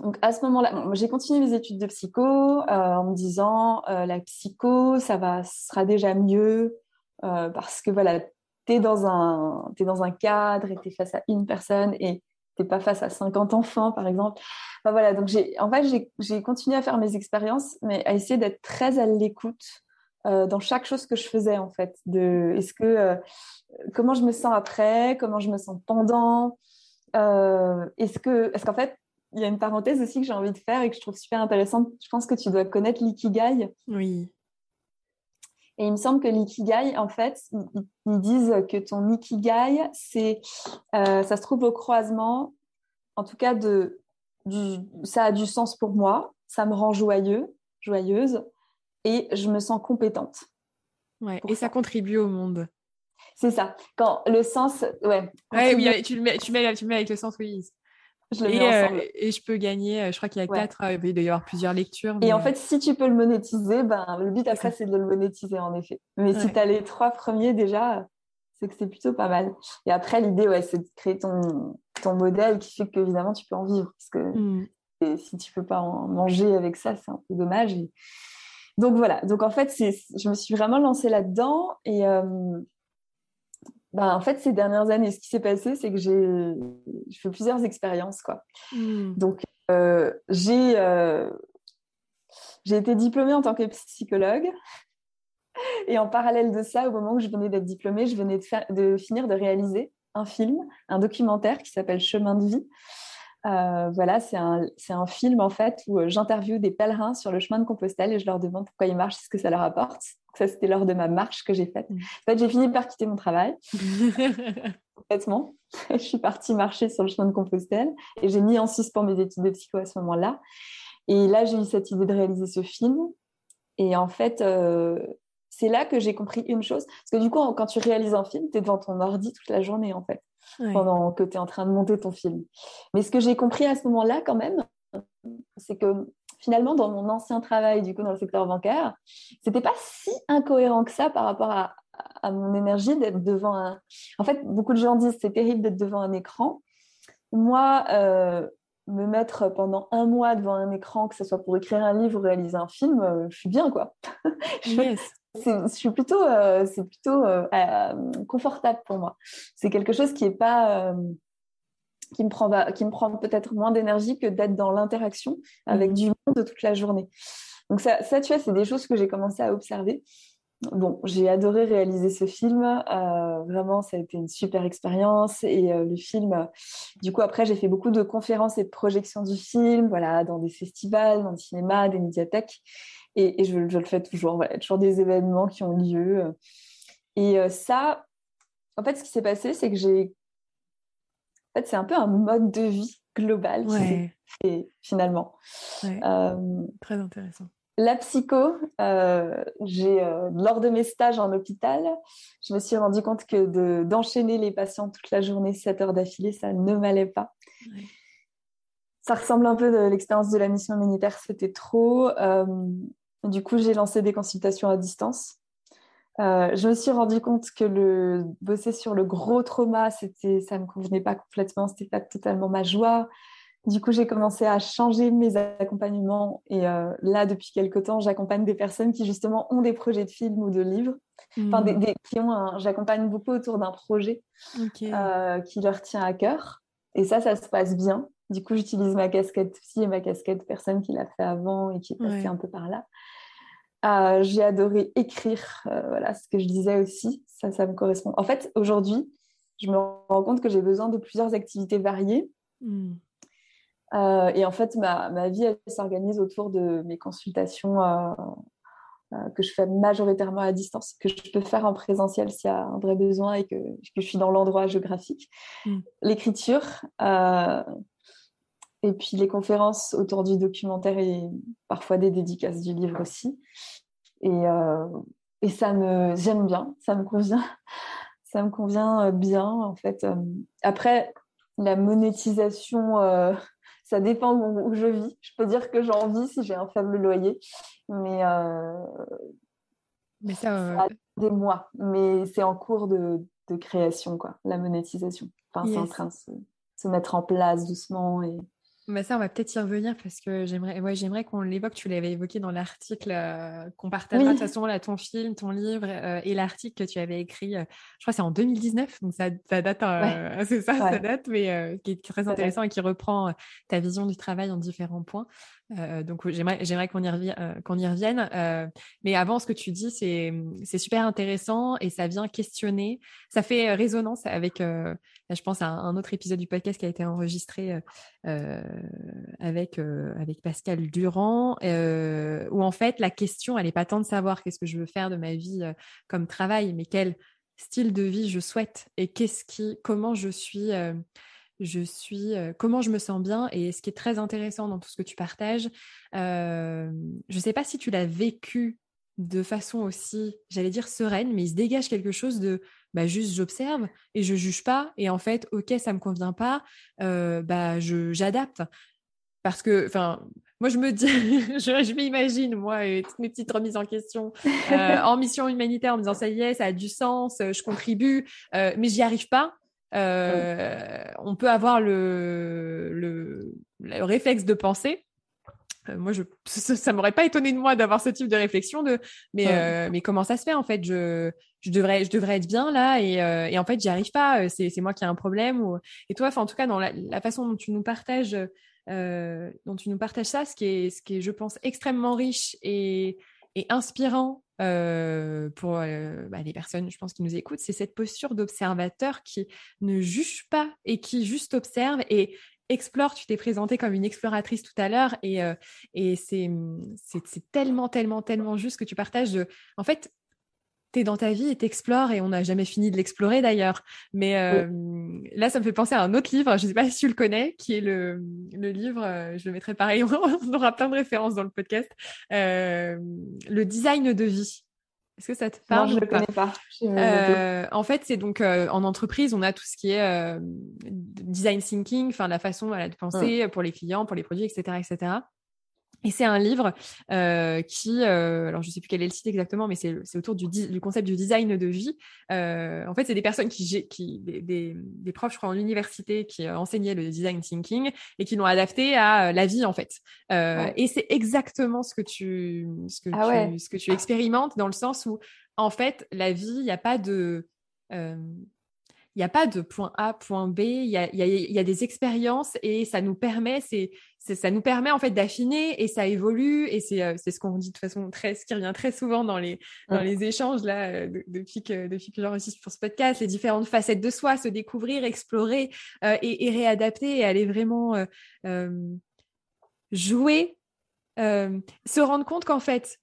Donc, à ce moment-là, j'ai continué mes études de psycho euh, en me disant euh, la psycho, ça va, sera déjà mieux euh, parce que voilà, tu es, dans un, es dans un cadre et tu es face à une personne et t'es pas face à 50 enfants, par exemple. voilà, donc j'ai, en fait, j'ai continué à faire mes expériences, mais à essayer d'être très à l'écoute euh, dans chaque chose que je faisais, en fait. De, est-ce que, euh, comment je me sens après, comment je me sens pendant, euh, est-ce que, est-ce qu'en fait, il y a une parenthèse aussi que j'ai envie de faire et que je trouve super intéressante. Je pense que tu dois connaître l'ikigai. Oui. Et il me semble que l'ikigai, en fait, ils, disent que ton ikigai, c'est, euh, ça se trouve au croisement, en tout cas, de, du, ça a du sens pour moi, ça me rend joyeux, joyeuse, et je me sens compétente. Ouais, et ça. contribue au monde. C'est ça. Quand le sens, ouais. Ouais, oui, tu le mets, tu mets, tu mets avec le sens, oui. Je et, euh, et, je peux gagner, euh, je crois qu'il y a quatre, euh, il doit y avoir plusieurs lectures. Et en fait, si tu peux le monétiser, ben, le but après, c'est de le monétiser en effet. Mais si tu as les trois premiers déjà, c'est que c'est plutôt pas mal. Et après, l'idée, ouais, c'est de créer ton, ton modèle qui fait qu'évidemment, tu peux en vivre. Parce que mmh. si tu peux pas en manger avec ça, c'est un peu dommage. Donc voilà. Donc en fait, je me suis vraiment lancée là-dedans. Et, bah, en fait, ces dernières années, ce qui s'est passé, c'est que j'ai fait plusieurs expériences. Quoi. Hmm. Donc, euh, euh, j'ai été diplômée en tant que psychologue. Et en parallèle de ça, au moment où je venais d'être diplômée, je venais de, de finir de réaliser un film, un documentaire qui s'appelle Chemin de vie. Euh, voilà, c'est un, un, film en fait où j'interviewe des pèlerins sur le chemin de Compostelle et je leur demande pourquoi ils marchent, ce que ça leur apporte. Ça, c'était lors de ma marche que j'ai faite. Mm. En fait, j'ai fini par quitter mon travail. Complètement. je suis partie marcher sur le chemin de Compostelle et j'ai mis en suspens mes études de psycho à ce moment-là. Et là, j'ai eu cette idée de réaliser ce film. Et en fait, euh, c'est là que j'ai compris une chose. Parce que du coup, quand tu réalises un film, tu es devant ton ordi toute la journée, en fait, pendant que tu es en train de monter ton film. Mais ce que j'ai compris à ce moment-là, quand même, c'est que finalement, dans mon ancien travail, du coup, dans le secteur bancaire, c'était pas si incohérent que ça par rapport à, mon énergie d'être devant un. En fait, beaucoup de gens disent c'est terrible d'être devant un écran. Moi, euh, me mettre pendant un mois devant un écran, que ce soit pour écrire un livre ou réaliser un film, euh, je suis bien, quoi. yes je suis plutôt, euh, c'est plutôt euh, euh, confortable pour moi. C'est quelque chose qui est pas, qui me prend, qui me prend peut-être moins d'énergie que d'être dans l'interaction avec mmh. du monde toute la journée. Donc ça, ça tu vois, c'est des choses que j'ai commencé à observer. Bon, j'ai adoré réaliser ce film. vraiment, ça a été une super expérience. Et le film, du coup, après, j'ai fait beaucoup de conférences et de projections du film, voilà, dans des festivals, dans des cinémas, des médiathèques. Et, je, le fais toujours. Voilà, toujours des événements qui ont lieu. Et euh, ça, en fait, ce qui s'est passé, c'est que j'ai. En fait, c'est un peu un mode de vie global qui finalement. Euh, Très intéressant. La psycho, euh, j'ai lors de mes stages en hôpital, je me suis rendu compte que d'enchaîner les patients toute la journée, 7 heures d'affilée, ça ne m'allait pas. Ça ressemble un peu de l'expérience de la mission militaire, c'était trop. Du coup, j'ai lancé des consultations à distance. Euh, je me suis rendu compte que le bosser sur le gros trauma, c'était, ça me convenait pas complètement, c'était pas totalement ma joie. Du coup, j'ai commencé à changer mes accompagnements et euh, là, depuis quelques temps, j'accompagne des personnes qui justement ont des projets de films ou de livres. Enfin, des, hmm. qui ont j'accompagne beaucoup autour d'un projet euh, qui leur tient à cœur. Et ça, ça se passe bien. Du coup, j'utilise ma casquette psy et ma casquette personne qui l'a fait avant et qui est passée un peu par là. Euh, j'ai adoré écrire, euh, voilà ce que je disais aussi, ça, ça me correspond. En fait, aujourd'hui, je me rends compte que j'ai besoin de plusieurs activités variées. Hmm. Euh, et en fait, ma, ma vie, elle s'organise autour de mes consultations que je fais majoritairement à distance, que je peux faire en présentiel s'il y a un vrai besoin et que, que je suis dans l'endroit géographique. Hmm. L'écriture, et puis les conférences autour du documentaire et parfois des dédicaces du livre aussi. Et, euh, et ça me, j'aime bien, ça me convient, ça me convient euh, bien en fait. Euh, après, la monétisation, ça dépend où je vis. Je peux dire que j'en vis si j'ai un faible loyer, mais mais ça, des mois. Mais c'est en cours de, de, création quoi, la monétisation. Enfin, c'est en train de se, se mettre en place doucement et bah ça, on va peut-être y revenir parce que j'aimerais ouais, j'aimerais qu'on l'évoque. Tu l'avais évoqué dans l'article euh, qu'on partagera de toute façon, là, ton film, ton livre euh, et l'article que tu avais écrit, euh, je crois que c'est en 2019, donc ça, ça date, c'est ça, ça date, mais qui est très intéressant et qui reprend ta vision du travail en différents points. Euh, donc j'aimerais j'aimerais qu'on y, euh, qu'on y revienne. Euh, mais avant, ce que tu dis, c'est c'est super intéressant et ça vient questionner. Ça fait résonance avec, je pense à un, autre épisode du podcast qui a été enregistré avec avec Pascal Durand, où en fait la question, elle est pas tant de savoir qu'est-ce que je veux faire de ma vie comme travail, mais quel style de vie je souhaite et qu'est-ce qui, comment je suis je suis, euh, comment je me sens bien. Et ce qui est très intéressant dans tout ce que tu partages, euh, je ne sais pas si tu l'as vécu de façon aussi, j'allais dire sereine, mais il se dégage quelque chose de, bah juste j'observe et je juge pas. Et en fait, ok, ça me convient pas, euh, bah je j'adapte parce que, enfin, moi, je me dis, je, je m'imagine, moi, toutes mes petites remises en question en mission humanitaire en me disant, ça y est, ça a du sens, je contribue, mais j'y arrive pas. Euh, on peut avoir le, le, réflexe de penser. Euh, moi, je, ça, m'aurait pas étonné de moi d'avoir ce type de réflexion de, mais, euh, mais comment ça se fait en fait? Je, je devrais, je devrais être bien là et, et en fait, j'y arrive pas. C'est, c'est moi qui ai un problème. Ou... Et toi, en tout cas, dans la, la, façon dont tu nous partages, dont tu nous partages ça, ce qui est, ce qui est, je pense, extrêmement riche et et inspirant pour bah, les personnes, je pense, qui nous écoutent, c'est cette posture d'observateur qui ne juge pas et qui juste observe et explore. Tu t'es présentée comme une exploratrice tout à l'heure et, et c'est tellement, tellement, tellement juste que tu partages. De... En fait, tu es dans ta vie et t'explores et on n'a jamais fini de l'explorer d'ailleurs. Mais là, ça me fait penser à un autre livre, je ne sais pas si tu le connais, qui est le, le livre, je le mettrai pareil, on aura plein de références dans le podcast, le design de vie. Est-ce que ça te parle Non, je ne le connais pas? Euh, en fait, c'est donc euh, en entreprise, on a tout ce qui est euh, design thinking, enfin la façon de penser pour les clients, pour les produits, etc., etc. Et c'est un livre euh, qui, euh, alors je ne sais plus quel est le site exactement, mais c'est autour du, du, concept du design de vie. Euh, en fait, c'est des personnes qui, qui des, des, des, profs, je crois, en université, qui enseignaient le design thinking et qui l'ont adapté à la vie, en fait. Et c'est exactement ce que tu, ce que, ah tu, ce que tu expérimentes dans le sens où, en fait, la vie, il n'y a pas de il n'y a pas de point A, point B, il y a, y, a, y a, des expériences et ça nous permet, c'est, ça nous permet en fait d'affiner et ça évolue et c'est, euh, c'est ce qu'on dit de façon très, ce qui revient très souvent dans les, dans les échanges là euh, depuis que, depuis que j'enregistre pour ce podcast, les différentes facettes de soi, se découvrir, explorer euh, et, et, réadapter et aller vraiment jouer, se rendre compte qu'en fait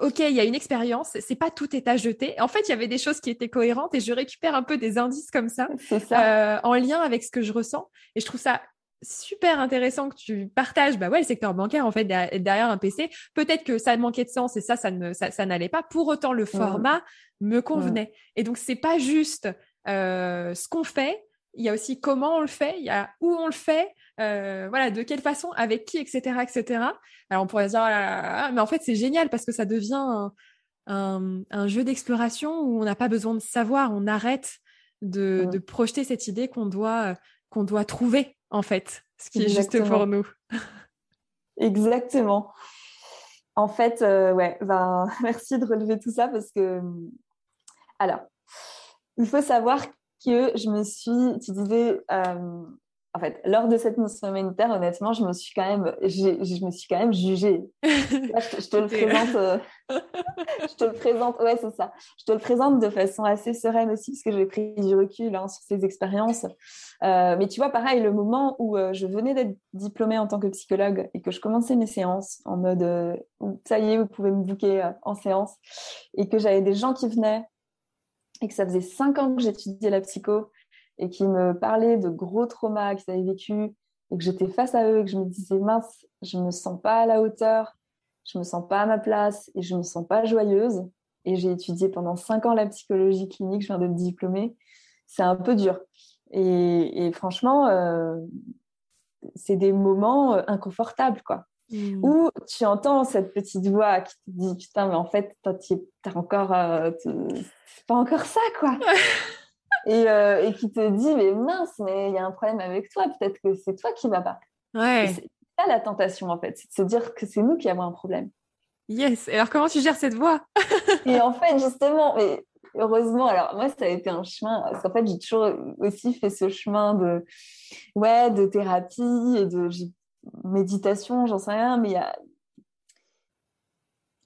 ok, il y a une expérience, c'est pas tout est à jeter. En fait, il y avait des choses qui étaient cohérentes et je récupère un peu des indices comme ça, euh, en lien avec ce que je ressens. Et je trouve ça super intéressant que tu partages bah ouais, le secteur bancaire en fait derrière un PC. Peut-être que ça manquait de sens et ça, ça ne, ça, n'allait pas. Pour autant, le format me convenait. Et donc, c'est pas juste euh, ce qu'on fait, il y a aussi comment on le fait, il y a où on le fait, euh, voilà, de quelle façon, avec qui, etc., etc. Alors on pourrait dire, ah mais en fait c'est génial parce que ça devient un, un, jeu d'exploration où on n'a pas besoin de savoir, on arrête de, de projeter cette idée qu'on doit qu'on doit trouver en fait, ce qui est juste pour nous. Exactement. En fait, euh, ouais, ben, merci de relever tout ça parce que, alors, il faut savoir que je me suis, tu disais, euh, en fait, lors de cette mission humanitaire, honnêtement, je me suis quand même, je me suis quand même jugée. je, te le présente, euh, je te le présente, ouais, c'est ça. Je te le présente de façon assez sereine aussi, parce que j'ai pris du recul hein, sur ces expériences. Euh, mais tu vois, pareil, le moment où je venais d'être diplômée en tant que psychologue et que je commençais mes séances en mode, ça y est, vous pouvez me booker en séance, et que j'avais des gens qui venaient et que ça faisait cinq ans que j'étudiais la psycho et qui me parlaient de gros traumas qu'ils avaient vécu et que j'étais face à eux et que je me disais mince, je me sens pas à la hauteur, je me sens pas à ma place et je me sens pas joyeuse. Et j'ai étudié pendant cinq ans la psychologie clinique, je viens d'être diplômée. C'est un peu dur. Et, franchement, euh, c'est des moments euh, inconfortables, quoi. Mmh. Où tu entends cette petite voix qui te dit putain mais en fait tu as encore euh, pas encore ça quoi euh, et, qui te dit mais mince mais il y a un problème avec toi peut-être que c'est toi qui vas pas. Ouais. C'est ça la tentation en fait c'est de se dire que c'est nous qui avons un problème. Yes. Et alors comment tu gères cette voix? Et en fait justement mais heureusement alors moi ça a été un chemin parce qu'en fait j'ai toujours aussi fait ce chemin de ouais de thérapie et de méditation, j'en sais rien, mais il y a...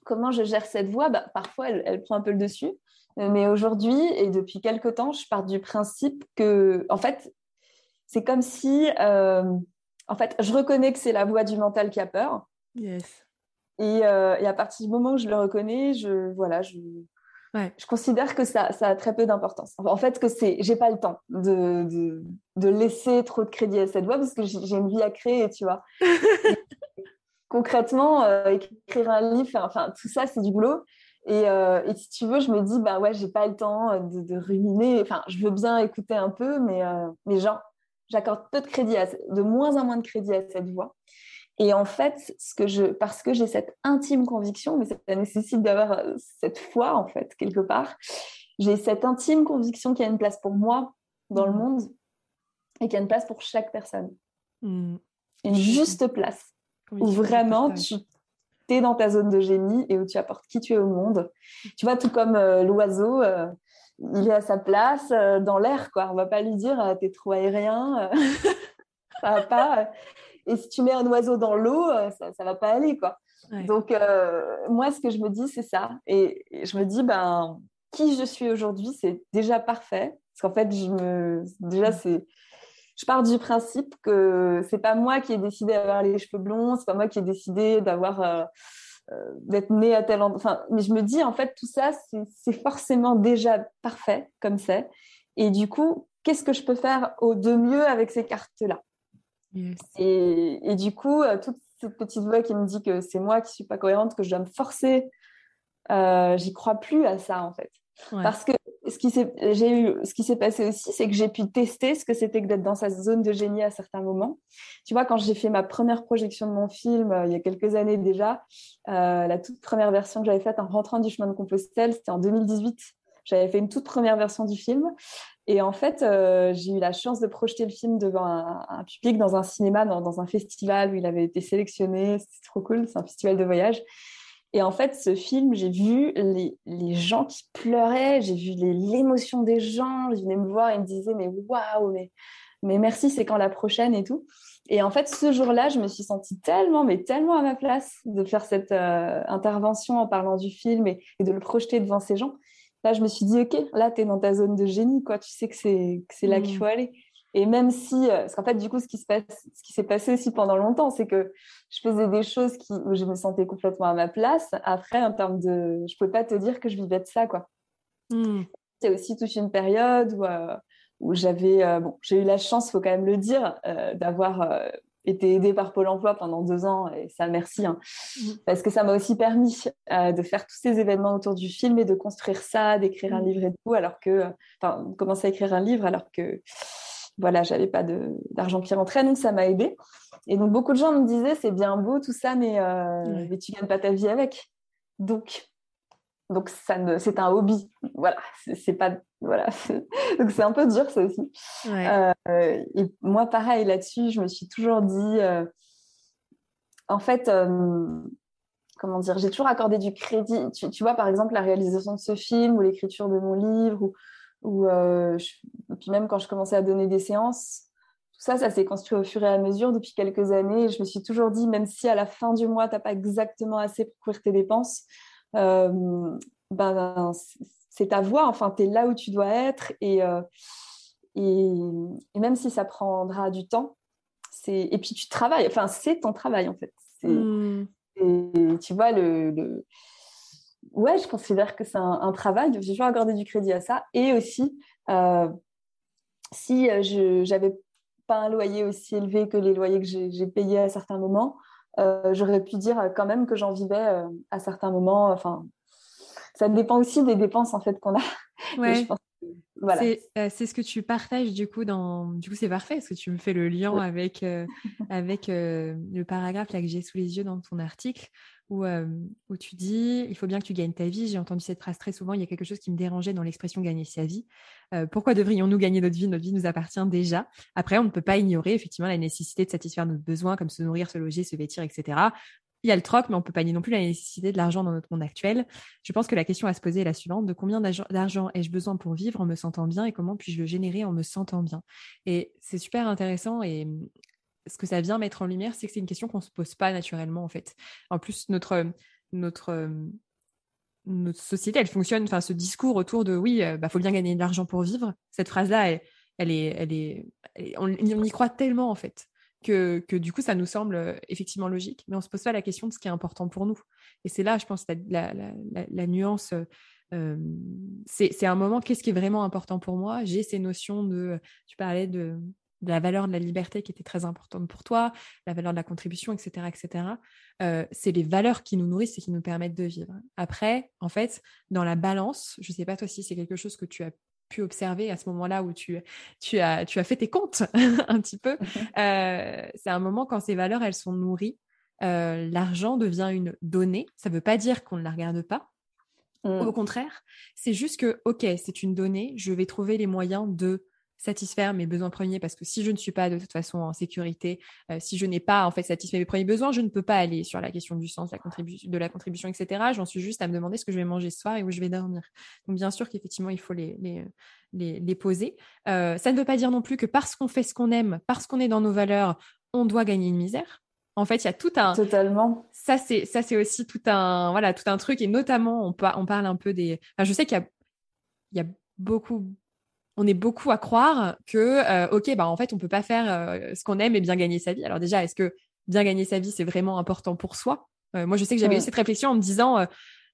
comment je gère cette voix? Bah, Parfois, elle, prend un peu le dessus. Euh, mais aujourd'hui, et depuis quelques temps, je pars du principe que, en fait, c'est comme si, euh, en fait, je reconnais que c'est la voix du mental qui a peur. Yes. Et, euh, et, à partir du moment où je le reconnais, je, voilà, je, je considère que ça, ça a très peu d'importance. En fait, que c'est, j'ai pas le temps de, de, de, laisser trop de crédit à cette voix parce que j'ai une vie à créer, tu vois. concrètement, euh, écrire un livre, enfin, tout ça, c'est du boulot. Et, euh, et, si tu veux, je me dis, bah ouais, j'ai pas le temps de, de, ruminer. Enfin, je veux bien écouter un peu, mais, euh, mais genre, j'accorde peu de crédit, à, de moins en moins de crédit à cette voix. Et en fait, ce que je, parce que j'ai cette intime conviction, mais ça nécessite d'avoir euh, cette foi, en fait, quelque part, j'ai cette intime conviction qu'il y a une place pour moi dans le mmh. monde et qu'il y a une place pour chaque personne. Mmh. Une juste place où vraiment tu es dans ta zone de génie et où tu apportes qui tu es au monde. Tu vois, tout comme euh, l'oiseau, euh, il est à sa place dans l'air, quoi. On va pas lui dire, tu es trop aérien, ça va pas. et si tu mets un oiseau dans l'eau, ça ne va pas aller. quoi. Donc, moi, ce que je me dis, c'est ça. Et, je me dis, ben, qui je suis aujourd'hui, c'est déjà parfait. Parce qu'en fait, je me... déjà, mm. c'est je pars du principe que c'est pas moi qui ai décidé d'avoir les cheveux blonds, c'est pas moi qui ai décidé d'avoir euh, euh, d'être née à tel endroit. Enfin, mais je me dis en fait tout ça c'est forcément déjà parfait comme c'est. Et du coup, qu'est-ce que je peux faire au de mieux avec ces cartes là et, et, du coup, euh, toute cette petite voix qui me dit que c'est moi qui suis pas cohérente, que je dois me forcer, j'y crois plus à ça en fait. Parce que ce qui s'est, j'ai eu, ce qui s'est passé aussi, c'est que j'ai pu tester ce que c'était que d'être dans sa zone de génie à certains moments. Tu vois, quand j'ai fait ma première projection de mon film euh, il y a quelques années déjà, euh, la toute première version que j'avais faite en rentrant du chemin de Compostelle, c'était en 2018. J'avais fait une toute première version du film. Et en fait, euh, j'ai eu la chance de projeter le film devant un, public dans un cinéma, dans, dans, un festival où il avait été sélectionné. C'était trop cool, c'est un festival de voyage. Et en fait, ce film, j'ai vu les, les, gens qui pleuraient, j'ai vu l'émotion des gens, ils venaient me voir et me disaient mais waouh, mais, mais merci, c'est quand la prochaine et tout. Et en fait, ce jour-là, je me suis sentie tellement, mais tellement à ma place de faire cette euh, intervention en parlant du film et, et, de le projeter devant ces gens. Là, je me suis dit, OK, là, tu es dans ta zone de génie, quoi. Tu sais que c'est là qu'il mmh. faut aller. Et même si, euh, parce qu'en fait, du coup, ce qui se passe, ce qui s'est passé aussi pendant longtemps, c'est que je faisais des choses qui, où je me sentais complètement à ma place. Après, en termes de, je peux pas te dire que je vivais de ça, quoi. Hmm. C'est aussi toute une période où, euh, où j'avais, euh, bon, j'ai eu la chance, faut quand même le dire, d'avoir été aidée par Pôle Emploi pendant deux ans, et ça, merci, hein, hmm. parce que ça m'a aussi permis de faire tous ces événements autour du film et de construire ça, d'écrire un hmm. livre et tout, alors que, enfin, commencer à écrire un livre alors que voilà, j'avais pas d'argent qui rentrait, donc ça m'a aidé. Et donc beaucoup de gens me disaient c'est bien beau tout ça, mais, euh, mais tu gagnes pas ta vie avec. Donc, donc ça c'est un hobby. Voilà, c'est pas voilà. donc c'est un peu dur ça aussi. Euh, et moi pareil là-dessus, je me suis toujours dit, euh, en fait. Comment dire, j'ai toujours accordé du crédit. Tu, tu, vois, par exemple, la réalisation de ce film ou l'écriture de mon livre ou, ou euh, puis même quand je commençais à donner des séances, tout ça, ça s'est construit au fur et à mesure depuis quelques années. je me suis toujours dit, même si à la fin du mois, tu n'as pas exactement assez pour couvrir tes dépenses, euh, ben, c'est ta voie, enfin, tu es là où tu dois être. Et, euh, et, et, même si ça prendra du temps, et puis tu travailles, enfin, c'est ton travail en fait. Mmh. Et tu vois, le, le ouais, je considère que c'est un, travail. J'ai toujours accordé du crédit à ça. Et aussi, euh, si euh, je n'avais pas un loyer aussi élevé que les loyers que j'ai payés à certains moments, euh, j'aurais pu dire quand même que j'en vivais à certains moments. Enfin, ça dépend aussi des dépenses en fait qu'on a. Ouais. Voilà. C'est ce que tu partages du coup dans. Du coup, c'est parfait parce que tu me fais le lien avec, avec le paragraphe là que j'ai sous les yeux dans ton article où, où, tu dis il faut bien que tu gagnes ta vie. J'ai entendu cette phrase très souvent. Il y a quelque chose qui me dérangeait dans l'expression gagner sa vie. pourquoi devrions-nous gagner notre vie? Notre vie nous appartient déjà. Après, on ne peut pas ignorer effectivement la nécessité de satisfaire nos besoins comme se nourrir, se loger, se vêtir, etc. Il y a le troc, mais on peut pas nier non plus la nécessité de l'argent dans notre monde actuel. Je pense que la question à se poser est la suivante de combien d'argent ai-je besoin pour vivre en me sentant bien et comment puis-je le générer en me sentant bien? Et c'est super intéressant et ce que ça vient mettre en lumière, c'est que c'est une question qu'on ne se pose pas naturellement en fait. En plus, notre, notre, société, elle fonctionne, enfin ce discours autour de oui, il bah, faut bien gagner de l'argent pour vivre. Cette phrase-là, elle, est, elle est, on, y croit tellement en fait que, du coup, ça nous semble effectivement logique, mais on ne se pose pas la question de ce qui est important pour nous. Et c'est là, je pense, la, la, la, nuance. c'est un moment, qu'est-ce qui est vraiment important pour moi? J'ai ces notions de, tu parlais de, la valeur de la liberté qui était très importante pour toi, la valeur de la contribution, etc., etc. Euh, c'est les valeurs qui nous nourrissent et qui nous permettent de vivre. Après, en fait, dans la balance, je ne sais pas toi si c'est quelque chose que tu as pu observer à ce moment-là où tu, tu, as, tu as fait tes comptes un petit peu. Euh, c'est un moment quand ces valeurs, elles sont nourries, euh, l'argent devient une donnée. Ça ne veut pas dire qu'on ne la regarde pas. Mmh. Au contraire, c'est juste que, OK, c'est une donnée, je vais trouver les moyens de satisfaire mes besoins premiers parce que si je ne suis pas de toute façon en sécurité, euh, si je n'ai pas en fait satisfait mes premiers besoins, je ne peux pas aller sur la question du sens, la de la contribution, etc. J'en suis juste à me demander ce que je vais manger ce soir et où je vais dormir. Donc bien sûr qu'effectivement il faut les, les, les, poser. Euh, ça ne veut pas dire non plus que parce qu'on fait ce qu'on aime, parce qu'on est dans nos valeurs, on doit gagner une misère. En fait, il y a tout un. Totalement. Ça, c'est ça, c'est aussi tout un voilà tout un truc et notamment on, on parle un peu des. Enfin, je sais qu'il y a il y a beaucoup. On est beaucoup à croire que euh, ok bah en fait on peut pas faire euh, ce qu'on aime et bien gagner sa vie. Alors déjà est-ce que bien gagner sa vie c'est vraiment important pour soi? Euh, Moi je sais que j'avais eu cette réflexion en me disant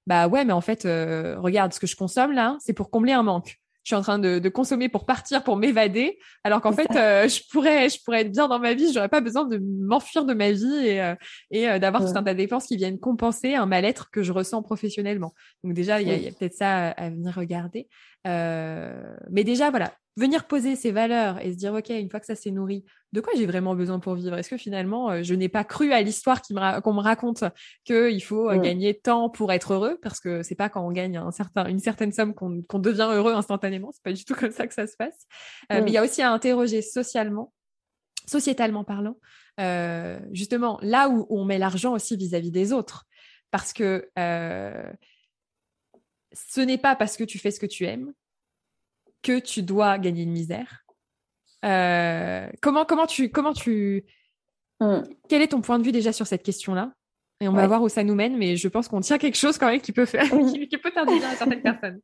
bah ouais mais en fait regarde ce que je consomme là c'est pour combler un manque je suis en train de, consommer pour partir, pour m'évader, alors qu'en fait, euh, je pourrais, je pourrais être bien dans ma vie, j'aurais pas besoin de m'enfuir de ma vie et, euh, et euh, d'avoir tout un tas de dépenses qui viennent compenser un mal-être que je ressens professionnellement. Donc déjà, il y a, peut-être ça à, venir regarder. mais déjà, voilà, venir poser ses valeurs et se dire, OK, une fois que ça s'est nourri, de quoi j'ai vraiment besoin pour vivre? Est-ce que finalement, euh, je n'ai pas cru à l'histoire qu'on me raconte qu'il faut euh, gagner tant pour être heureux? Parce que c'est pas quand on gagne un certain, une certaine somme qu'on devient heureux instantanément. C'est pas du tout comme ça que ça se passe. Euh, mais il y a aussi à interroger socialement, sociétalement parlant, justement là où on met l'argent aussi vis-à-vis des autres. Parce que ce n'est pas parce que tu fais ce que tu aimes que tu dois gagner une misère. Euh, comment, comment tu, comment tu, hmm. quel est ton point de vue déjà sur cette question-là? Et on va voir où ça nous mène, mais je pense qu'on tient quelque chose quand même qui peut faire, qui, peut faire du bien à certaines personnes.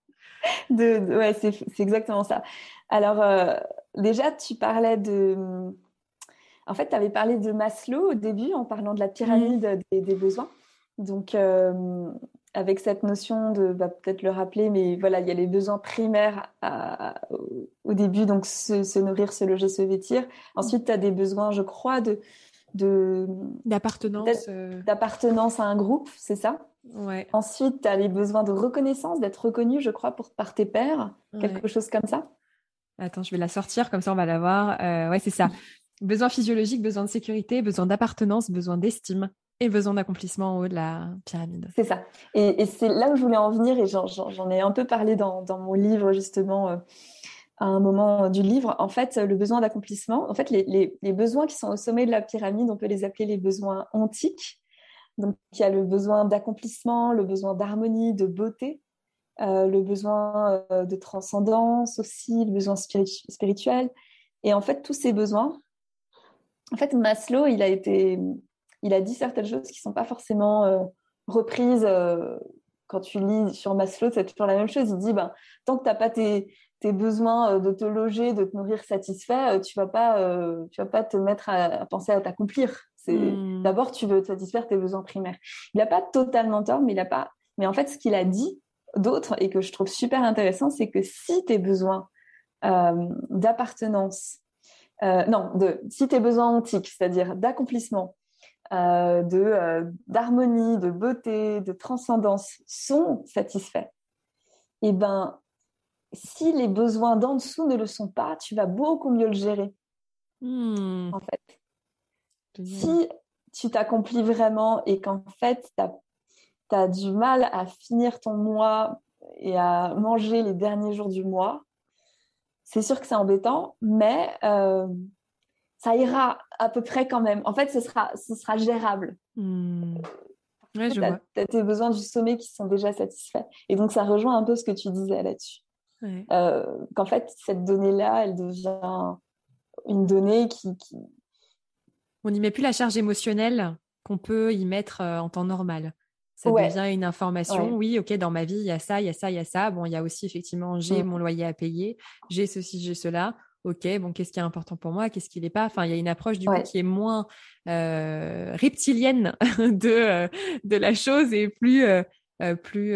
De, ouais, c'est, exactement ça. Alors, euh, déjà, tu parlais de. En fait, tu avais parlé de Maslow au début en parlant de la pyramide des, des, besoins. Donc, euh, avec cette notion de, bah, peut-être le rappeler, mais voilà, il y a les besoins primaires au début, donc se, nourrir, se loger, se vêtir. Ensuite, tu as des besoins, je crois, de d'appartenance euh. d'appartenance à un groupe, c'est ça? Ouais. Ensuite, tu as les besoins de reconnaissance, d'être reconnu, je crois, pour, par tes pairs, quelque chose comme ça? Attends, je vais la sortir, comme ça on va la voir. Euh, ouais, c'est ça. besoin physiologique, besoin de sécurité, besoin d'appartenance, besoin d'estime et besoin d'accomplissement en haut de la pyramide. C'est ça. Et, c'est là où je voulais en venir, et j'en ai un peu parlé dans, mon livre, justement, euh, à un moment du livre. En fait, le besoin d'accomplissement, en fait, les, besoins qui sont au sommet de la pyramide, on peut les appeler les besoins ontiques. Donc, il y a le besoin d'accomplissement, le besoin d'harmonie, de beauté, euh, le besoin euh, de transcendance aussi, le besoin spirituel. Et en fait, tous ces besoins, en fait, Maslow, il a été il a dit certaines choses qui ne sont pas forcément euh, reprises. Euh, quand tu lis sur Maslow, c'est toujours la même chose. Il dit, ben, tant que tu n'as pas tes, besoins euh, de te loger, de te nourrir satisfait, tu ne vas, pas, vas pas te mettre à, penser à t'accomplir. Hmm. D'abord, tu veux satisfaire tes besoins primaires. Il n'a pas totalement tort, mais il a pas. Mais en fait, ce qu'il a dit d'autre et que je trouve super intéressant, c'est que si tes besoins d'appartenance, non, de, si tes besoins antiques, c'est-à-dire d'accomplissement, de euh, d'harmonie, de beauté, de transcendance sont satisfaits, et eh ben si les besoins d'en dessous ne le sont pas, tu vas beaucoup mieux le gérer. Hmm. En fait, si tu t'accomplis vraiment et qu'en fait tu as, du mal à finir ton mois et à manger les derniers jours du mois, c'est sûr que c'est embêtant, mais euh, ça ira à peu près quand même. En fait, ce sera, ce sera gérable. Hmm. Ouais, tu as, tes besoins du sommet qui sont déjà satisfaits. Et donc, ça rejoint un peu ce que tu disais là-dessus. Euh, qu'en fait, cette donnée-là, elle devient une donnée qui, On n'y met plus la charge émotionnelle qu'on peut y mettre euh, en temps normal. Ça devient une information. Oui, ok, dans ma vie, il y a ça, il y a ça, il y a ça. Bon, il y a aussi effectivement, j'ai mm. mon loyer à payer, j'ai ceci, j'ai cela ok, bon, qu'est-ce qui est important pour moi, qu'est-ce qui n'est pas? Enfin, il y a une approche du coup qui est moins euh, reptilienne de euh, de la chose et plus euh, plus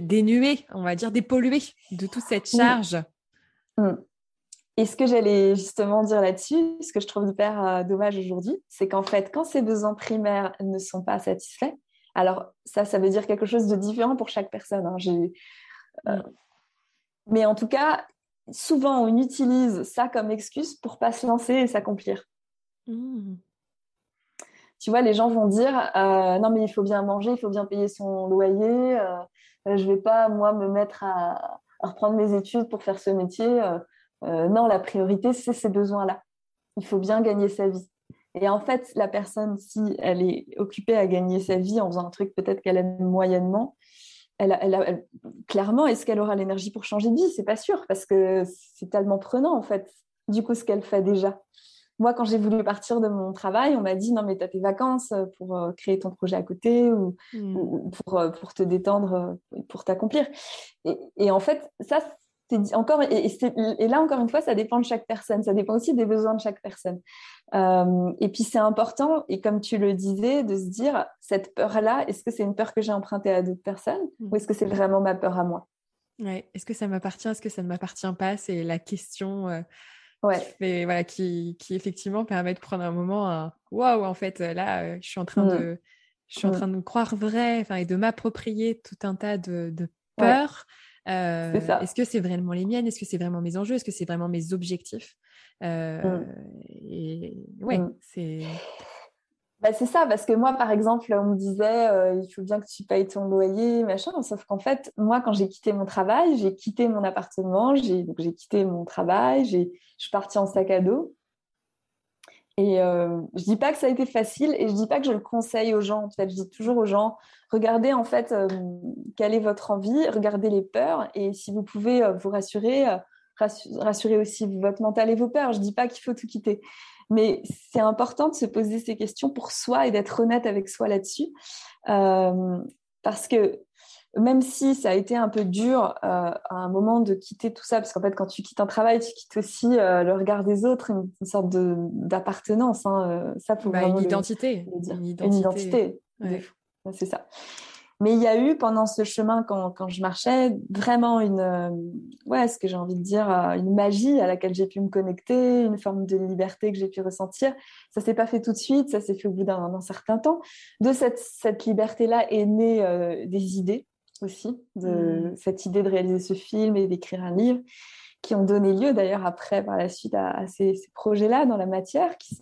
dénuée, on va dire dépolluée de toute cette charge. Mm. Et ce que j'allais justement dire là-dessus, ce que je trouve hyper dommage aujourd'hui, c'est qu'en fait, quand ces besoins primaires ne sont pas satisfaits, alors ça, ça veut dire quelque chose de différent pour chaque personne. Hein. J'ai mm. Mais en tout cas, souvent, on utilise ça comme excuse pour pas se lancer et s'accomplir. Mmh. Tu vois, les gens vont dire euh, non, mais il faut bien manger, il faut bien payer son loyer. Euh, je vais pas, moi, me mettre à, reprendre mes études pour faire ce métier. Euh, non, la priorité, c'est ces besoins-là. Il faut bien gagner sa vie. Et en fait, la personne, si elle est occupée à gagner sa vie en faisant un truc peut-être qu'elle aime moyennement, elle, clairement, est-ce qu'elle aura l'énergie pour changer de vie? C'est pas sûr parce que c'est tellement prenant en fait. du coup ce qu'elle fait déjà. Moi, quand j'ai voulu partir de mon travail, on m'a dit non mais tu as tes vacances pour créer ton projet à côté ou, hmm. pour, pour, te détendre, pour t'accomplir. Et, et, en fait, ça, encore et, là encore une fois ça dépend de chaque personne ça dépend aussi des besoins de chaque personne euh, et puis c'est important et comme tu le disais de se dire cette peur là est-ce que c'est une peur que j'ai empruntée à d'autres personnes ou est-ce que c'est vraiment ma peur à moi? Ouais. est-ce que ça m'appartient? Est-ce que ça ne m'appartient pas? C'est la question euh, ouais. qui, voilà, qui, qui, effectivement permet de prendre un moment waouh en fait là euh, je suis en train mm. de je suis en mm. train de croire vrai et de m'approprier tout un tas de, de peurs euh, est-ce que c'est vraiment les miennes? Est-ce que c'est vraiment mes enjeux? Est-ce que c'est vraiment mes objectifs? Euh, mm. Et ouais, mm. c'est. Bah, c'est ça, parce que moi, par exemple, on me disait euh, il faut bien que tu payes ton loyer, machin. Sauf qu'en fait, moi, quand j'ai quitté mon travail, j'ai quitté mon appartement, j'ai quitté mon travail, je suis partie en sac à dos. Et euh, je dis pas que ça a été facile et je dis pas que je le conseille aux gens. En fait, je dis toujours aux gens regardez en fait euh, quelle est votre envie, regardez les peurs et si vous pouvez euh, vous rassurer, euh, rassurer aussi votre mental et vos peurs. Je dis pas qu'il faut tout quitter, mais c'est important de se poser ces questions pour soi et d'être honnête avec soi là-dessus, parce que même si ça a été un peu dur euh, à un moment de quitter tout ça, parce qu'en fait, quand tu quittes un travail, tu quittes aussi euh, le regard des autres, une, sorte d'appartenance. Hein, euh, ça, pour bah, une, identité. une identité. C'est ça. Mais il y a eu pendant ce chemin, quand, quand je marchais, vraiment une, ouais, ce que j'ai envie de dire, une magie à laquelle j'ai pu me connecter, une forme de liberté que j'ai pu ressentir. Ça s'est pas fait tout de suite, ça s'est fait au bout d'un certain temps. De cette, cette liberté-là est née des idées aussi, de mmh. cette idée de réaliser ce film et d'écrire un livre, qui ont donné lieu d'ailleurs après, par la suite, à, ces, projets-là dans la matière, qui,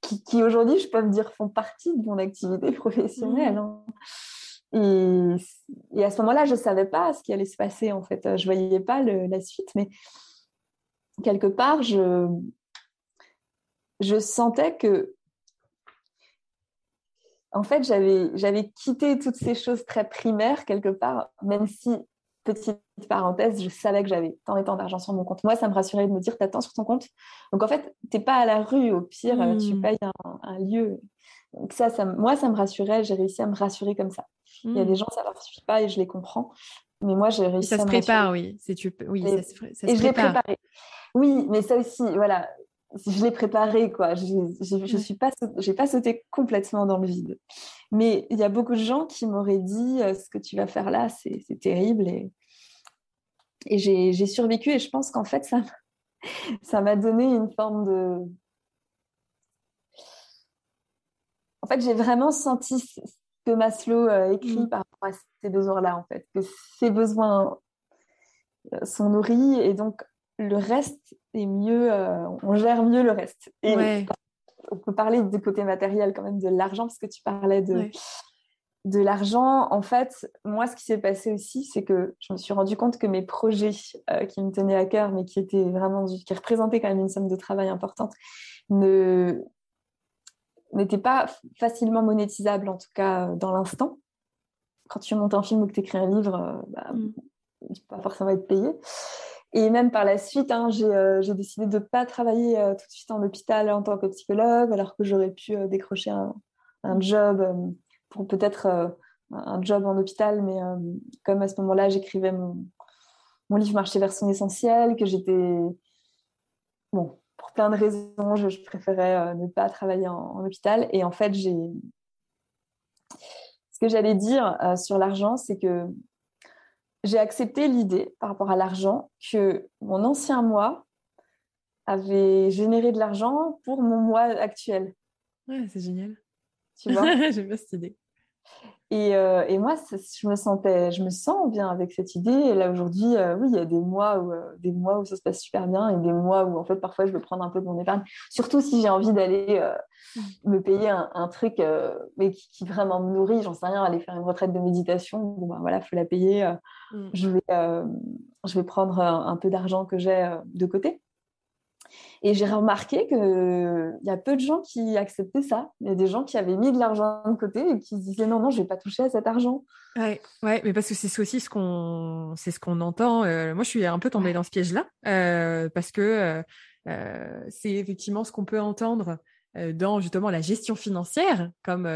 qui, qui aujourd'hui, je peux me dire, font partie de mon activité professionnelle. Hein. Et, et, à ce moment-là, je ne savais pas ce qui allait se passer, en fait. Je ne voyais pas le, la suite, mais quelque part, je, je sentais que en fait, j'avais, quitté toutes ces choses très primaires quelque part, même si, petite parenthèse, je savais que j'avais tant et tant d'argent sur mon compte. Moi, ça me rassurait de me dire, t'as sur ton compte. Donc, en fait, t'es pas à la rue. Au pire, tu hmm. payes un, lieu. Donc, ça, ça, moi, ça me rassurait. J'ai réussi à me rassurer comme ça. Il y a des hmm. gens, ça leur suffit pas et je les comprends. Mais moi, j'ai réussi ça à se prépare, oui. Tu... oui et, ça se, et je l'ai préparé. Oui, mais ça aussi, voilà, je l'ai préparé, quoi. Je suis pas, j'ai pas sauté complètement dans le vide. Mais il y a beaucoup de gens qui m'auraient dit euh, ce que tu vas faire là, c'est terrible. Et, et j'ai survécu. Et je pense qu'en fait, ça, ça m'a donné une forme de. En fait, j'ai vraiment senti ce que Maslow euh, écrit mmh. par rapport à ces besoins-là, en fait. Que ces besoins euh, sont nourris et donc le reste est mieux, euh, on gère mieux le reste. Et on peut parler du côté matériel quand même de l'argent, parce que tu parlais de, de l'argent. En fait, moi, ce qui s'est passé aussi, c'est que je me suis rendu compte que mes projets euh, qui me tenaient à cœur, mais qui étaient vraiment, qui représentaient quand même une somme de travail importante, ne n'étaient pas facilement monétisables, en tout cas dans l'instant. Quand tu montes un film ou que tu écris un livre, euh, bah, mm. pas forcément être payé. Et même par la suite, hein, euh, j'ai décidé de ne pas travailler euh, tout de suite en hôpital en tant que psychologue, alors que j'aurais pu euh, décrocher un, job pour peut-être un job en hôpital, mais comme à ce moment-là, j'écrivais mon, livre Marcher vers son essentiel, que j'étais... Bon, pour plein de raisons, je, préférais ne pas travailler en, en, hôpital. Et en fait, j'ai... Ce que j'allais dire sur l'argent, c'est que j'ai accepté l'idée par rapport à l'argent que mon ancien moi avait généré de l'argent pour mon moi actuel. Ouais, c'est génial. Tu vois? J'aime bien cette idée. Et, euh, et, moi, je me sentais, je me sens bien avec cette idée. Et là aujourd'hui, euh, oui, il y a des mois où euh, des mois où ça se passe super bien et des mois où en fait parfois je veux prendre un peu de mon épargne. Surtout si j'ai envie d'aller mmh. me payer un, truc, mais qui, vraiment me nourrit. J'en sais rien, aller faire une retraite de méditation. Bon ben voilà, faut la payer. Mmh. Je vais, je vais prendre un peu d'argent que j'ai de côté. Et j'ai remarqué qu'il y a peu de gens qui acceptaient ça. Il y a des gens qui avaient mis de l'argent de côté et qui disaient non, non, je ne vais pas toucher à cet argent. Ouais, ouais mais parce que c'est aussi ce qu'on, ce qu'on entend. Euh, moi, je suis un peu tombée dans ce piège-là euh, parce que euh, c'est effectivement ce qu'on peut entendre dans justement la gestion financière, comme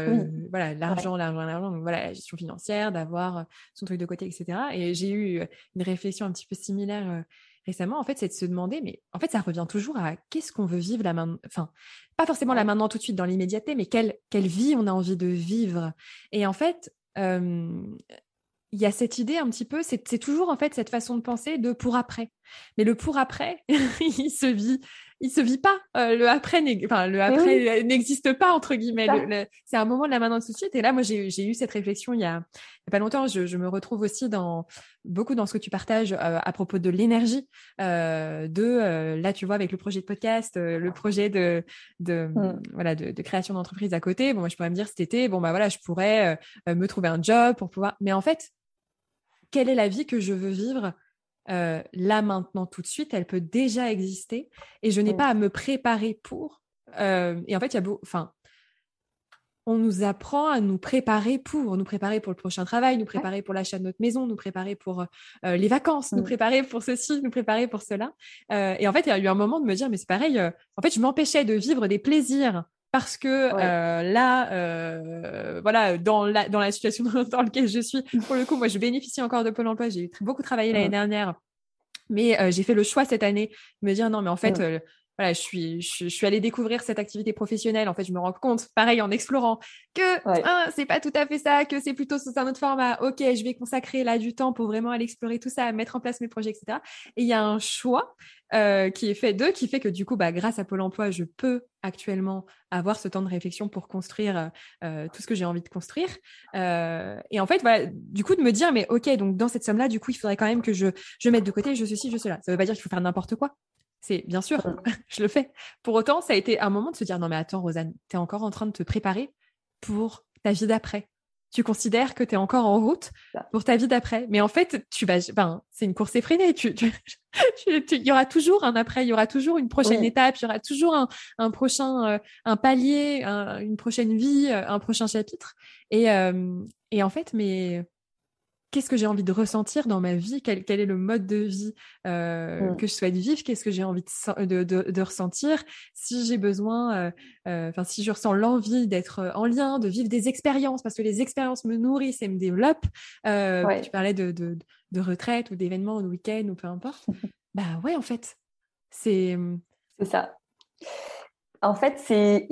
voilà l'argent, l'argent, l'argent, donc voilà la gestion financière, d'avoir son truc de côté, etc. Et j'ai eu une réflexion un petit peu similaire récemment. En fait, c'est de se demander, mais en fait, ça revient toujours à qu'est-ce qu'on veut vivre la main, enfin, pas forcément la maintenant tout de suite dans l'immédiateté, mais quelle quelle vie on a envie de vivre. Et en fait, il y a cette idée un petit peu, c'est toujours en fait cette façon de penser de pour après. Mais le pour après, il se vit il se vit pas. Euh, le après, enfin, le après n'existe pas entre guillemets. c'est un moment de la main tout de suite. Et là, moi, j'ai eu cette réflexion il y a, pas longtemps. Je, me retrouve aussi dans beaucoup dans ce que tu partages euh, à propos de l'énergie. Euh, de là, tu vois, avec le projet de podcast, le projet de, de mm. voilà de, création d'entreprise à côté. Bon, moi, je pourrais me dire cet été, bon bah voilà, je pourrais me trouver un job pour pouvoir. Mais en fait, quelle est la vie que je veux vivre euh, là maintenant tout de suite, elle peut déjà exister et je n'ai pas à me préparer pour. Euh, et en fait, il y a beau, enfin, on nous apprend à nous préparer pour, nous préparer pour le prochain travail, nous préparer pour l'achat de notre maison, nous préparer pour euh, les vacances, nous mm. préparer pour ceci, nous préparer pour cela. et en fait, il y a eu un moment de me dire, mais c'est pareil. en fait, je m'empêchais de vivre des plaisirs parce que euh, là, euh, voilà, dans la, dans la situation dans laquelle je suis, pour le coup, moi, je bénéficie encore de Pôle emploi. J'ai beaucoup travaillé l'année dernière, mais euh, j'ai fait le choix cette année de me dire non, mais en fait, voilà, je suis, je, suis allée découvrir cette activité professionnelle. En fait, je me rends compte, pareil, en explorant, que hein, c'est pas tout à fait ça, que c'est plutôt sous un autre format. Ok, je vais consacrer là du temps pour vraiment aller explorer tout ça, mettre en place mes projets, etc. Et il y a un choix euh, qui est fait d'eux, qui fait que du coup, bah, grâce à Pôle Emploi, je peux actuellement avoir ce temps de réflexion pour construire euh, tout ce que j'ai envie de construire. Euh, et en fait, voilà, du coup, de me dire, mais ok, donc dans cette somme-là, du coup, il faudrait quand même que je, je mette de côté, je ceci, je cela. Ça veut pas dire qu'il faut faire n'importe quoi. C'est bien sûr, je le fais. Pour autant, ça a été un moment de se dire non mais attends Rosanne, tu es encore en train de te préparer pour ta vie d'après. Tu considères que tu es encore en route pour ta vie d'après. Mais en fait, tu vas ben, c'est une course effrénée, tu il y aura toujours un après, il y aura toujours une prochaine étape, il y aura toujours un, un prochain euh, un palier, une prochaine vie, euh, un prochain chapitre. Et, euh, et en fait, mais qu'est-ce que j'ai envie de ressentir dans ma vie, quel, est le mode de vie euh, mm. que je souhaite vivre, qu'est-ce que j'ai envie de, de, ressentir, si j'ai besoin, euh, euh, enfin si je ressens l'envie d'être en lien, de vivre des expériences, parce que les expériences me nourrissent et me développent. Tu parlais de, de, retraite ou d'événements ou de week-end ou peu importe. bah ouais, en fait, c'est... C'est ça. En fait, c'est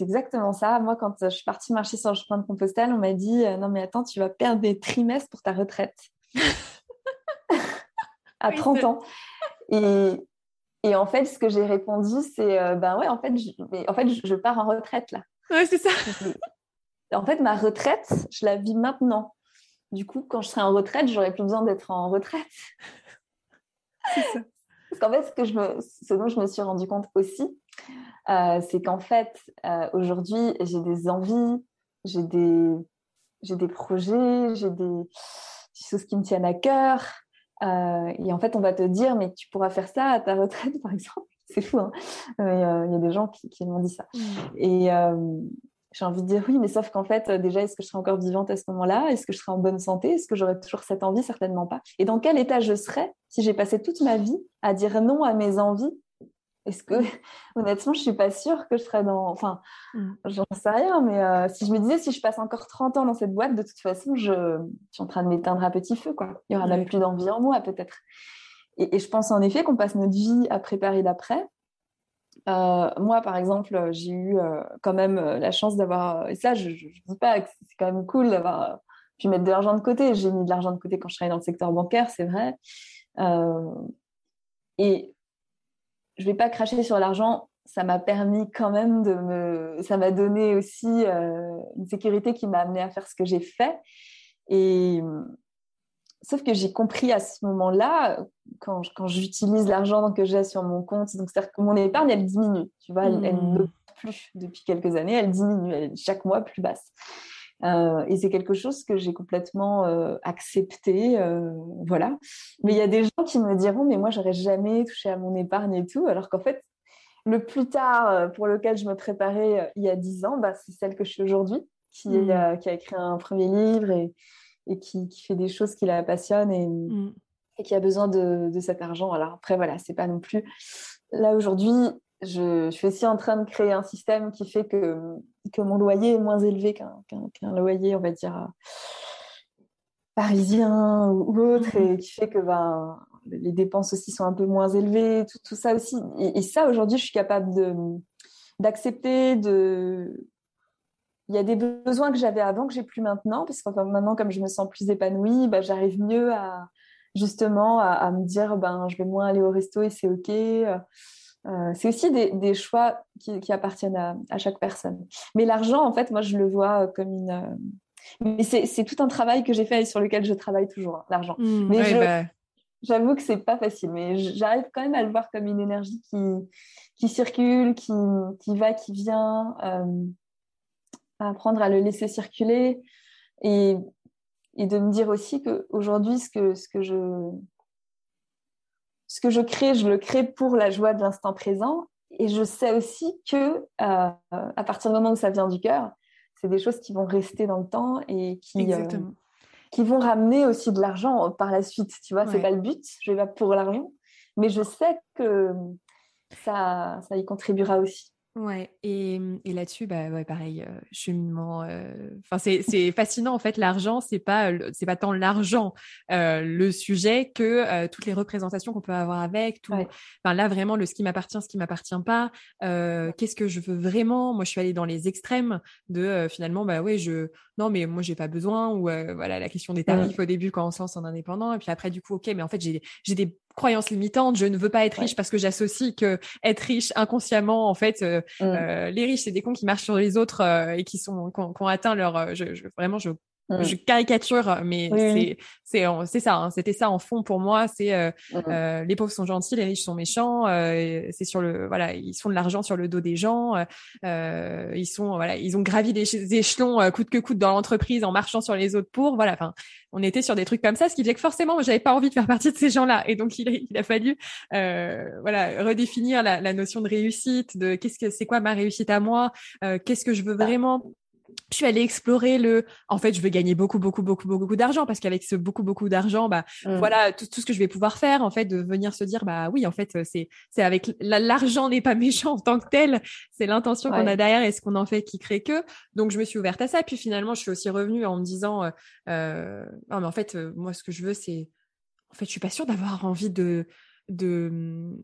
exactement ça. Moi, quand je suis partie marcher sur le chemin de Compostelle, on m'a dit euh, Non, mais attends, tu vas perdre des trimestres pour ta retraite. à 30 ans. Et, et, en fait, ce que j'ai répondu, c'est euh, Ben ouais, en fait, je, en fait, je, pars en retraite là. Ouais, c'est ça. en fait, ma retraite, je la vis maintenant. Du coup, quand je serai en retraite, j'aurai plus besoin d'être en retraite. c'est ça. Parce qu'en fait, ce, que je me, ce dont je me suis rendu compte aussi, euh, c'est qu'en fait, euh, aujourd'hui, j'ai des envies, j'ai des, j'ai des projets, j'ai des, choses qui me tiennent à cœur. Euh, et en fait, on va te dire, mais tu pourras faire ça à ta retraite, par exemple. C'est fou, hein mais il y a des gens qui, qui m'ont dit ça. Mmh. Et j'ai envie de dire oui, mais sauf qu'en fait, déjà, est-ce que je serai encore vivante à ce moment-là? Est-ce que je serai en bonne santé? Est-ce que j'aurai toujours cette envie? Certainement pas. Et dans quel état je serais si j'ai passé toute ma vie à dire non à mes envies est-ce que, honnêtement, je suis pas sûre que je serais dans. Enfin, mm. j'en sais rien, mais euh, si je me disais, si je passe encore 30 ans dans cette boîte, de toute façon, je, suis en train de m'éteindre à petit feu, quoi. Il y aura même plus d'envie en moi, peut-être. Et, je pense en effet qu'on passe notre vie à préparer d'après. Euh, moi, par exemple, j'ai eu euh, quand même la chance d'avoir. Et ça, je ne dis pas que c'est quand même cool d'avoir pu mettre de l'argent de côté. J'ai mis de l'argent de côté quand je travaillais dans le secteur bancaire, c'est vrai. et je vais pas cracher sur l'argent. Ça m'a permis quand même de me. Ça m'a donné aussi euh, une sécurité qui m'a amené à faire ce que j'ai fait. Et sauf que j'ai compris à ce moment-là, quand, quand j'utilise l'argent que j'ai sur mon compte, donc c'est-à-dire que mon épargne, elle diminue. Tu vois, elle, elle ne mmh. plus depuis quelques années, elle diminue, elle est chaque mois plus basse. Euh, et c'est quelque chose que j'ai complètement euh, accepté, euh, voilà. Mais il y a des gens qui me diront, mais moi, j'aurais jamais touché à mon épargne et tout, alors qu'en fait, le plus tard pour lequel je me préparais il y a dix ans, bah, c'est celle que je suis aujourd'hui, qui, mmh. qui, a écrit un premier livre et, et qui, qui, fait des choses qui la passionnent et, mmh. et qui a besoin de, de, cet argent. Alors après, voilà, c'est pas non plus là aujourd'hui, je, suis aussi en train de créer un système qui fait que, que mon loyer est moins élevé qu'un loyer, on va dire, parisien ou autre, mhm. et qui fait que ben, les dépenses aussi sont un peu moins élevées, tout, tout ça aussi. Et, ça, aujourd'hui, je suis capable d'accepter, de, il y a des besoins que j'avais avant que j'ai plus maintenant, parce que maintenant, comme je me sens plus épanouie, ben, j'arrive mieux à justement à, me dire ben je vais moins aller au resto et c'est ok. Euh, c'est aussi des, des choix qui, qui appartiennent à, à, chaque personne. Mais l'argent, en fait, moi, je le vois comme une. Euh, mais c'est tout un travail que j'ai fait et sur lequel je travaille toujours, hein, l'argent. Mmh, mais bah. j'avoue que c'est pas facile, mais j'arrive quand même à le voir comme une énergie qui, qui circule, qui, qui va, qui vient, euh, apprendre à le laisser circuler et, et de me dire aussi qu'aujourd'hui, ce que, ce que je ce que je crée, je le crée pour la joie de l'instant présent. Et je sais aussi que euh, à partir du moment où ça vient du cœur, c'est des choses qui vont rester dans le temps et qui, euh, qui vont ramener aussi de l'argent par la suite. Tu vois, c'est pas le but. Je vais pas pour l'argent, mais je sais que ça, ça y contribuera aussi. Ouais, et, mmh, et là-dessus, bah ouais, pareil, euh, cheminement. Euh, enfin, c'est c'est fascinant en fait. L'argent, c'est pas c'est pas tant l'argent euh, le sujet que toutes les représentations qu'on peut avoir avec. Tout. Enfin, là vraiment, le ce qui m'appartient, ce qui m'appartient pas. Qu'est-ce que je veux vraiment? Moi, je suis allée dans les extrêmes de finalement, bah ouais, je non, mais moi j'ai pas besoin ou voilà la question des tarifs au début quand on se lance en indépendant et puis après du coup, ok, mais en fait j'ai j'ai des croyance limitante, je ne veux pas être riche parce que j'associe que être riche inconsciemment, en fait, euh, mm. euh, les riches c'est des cons qui marchent sur les autres euh, et qui sont qui ont, atteint leur, je, je, vraiment je Mm. Je caricature, mais c'est c'est c'est ça. Hein. C'était ça en fond pour moi. C'est euh, mm. euh, les pauvres sont gentils, les riches sont méchants. Euh, c'est sur le voilà, ils font de l'argent sur le dos des gens. Euh, ils sont voilà, ils ont gravi des, échelons euh, coûte que coûte dans l'entreprise en marchant sur les autres pour voilà. Enfin, on était sur des trucs comme ça, ce qui faisait que forcément, j'avais pas envie de faire partie de ces gens-là. Et donc, il a, il a fallu voilà redéfinir la, la, notion de réussite, de qu'est-ce que c'est quoi ma réussite à moi, qu'est-ce que je veux vraiment je suis allée explorer le en fait je veux gagner beaucoup beaucoup beaucoup beaucoup d'argent parce qu'avec ce beaucoup beaucoup d'argent bah mmh. voilà tout, tout, ce que je vais pouvoir faire en fait de venir se dire bah oui en fait c'est c'est avec l'argent n'est pas méchant en tant que tel c'est l'intention qu'on a derrière et ce qu'on en fait qui crée que. Donc je me suis ouverte à ça. Puis finalement je suis aussi revenue en me disant euh, euh non mais en fait euh, moi ce que je veux c'est en fait je suis pas sûre d'avoir envie de de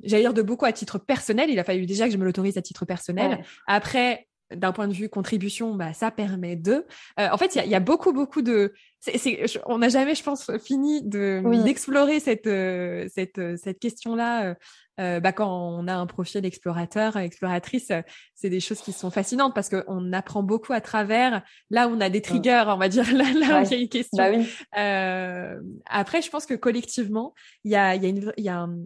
j'allais dire de beaucoup à titre personnel. Il a fallu déjà que je me l'autorise à titre personnel. Après d'un point de vue contribution, bah, ça permet de. Euh, en fait, il y, y a, beaucoup, beaucoup de. on n'a jamais, je pense, fini de d'explorer cette euh, cette euh, cette question-là. bah, quand on a un profil explorateur, exploratrice, c'est des choses qui sont fascinantes parce qu'on apprend beaucoup à travers. Là, on a des triggers, on va dire. Là, là il y a une question. Bah oui. après, je pense que collectivement, il y a, il y a une, il y a un,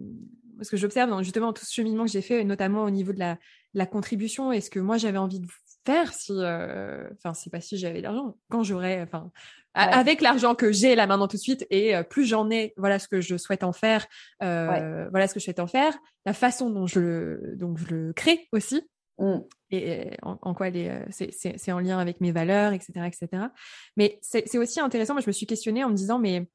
parce que j'observe dans justement tout ce cheminement que j'ai fait, notamment au niveau de la, la contribution et ce que moi j'avais envie de faire si, euh, enfin, c'est pas si j'avais l'argent, quand j'aurais, enfin, avec l'argent que j'ai là maintenant tout de suite et euh, plus j'en ai, voilà ce que je souhaite en faire, euh, voilà ce que je souhaite en faire, la façon dont je le, donc je le crée aussi. Mmh. Et en, quoi c'est en lien avec mes valeurs, etc., etc. Mais c'est aussi intéressant. Moi, je me suis questionnée en me disant, mais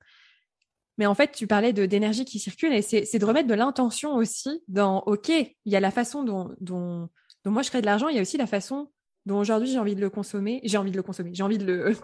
mais en fait, tu parlais de d'énergie qui circule et c'est de remettre de l'intention aussi dans OK, il y a la façon dont, dont, dont moi je crée de l'argent, il y a aussi la façon dont aujourd'hui j'ai envie de le consommer, j'ai envie de le consommer, j'ai envie de le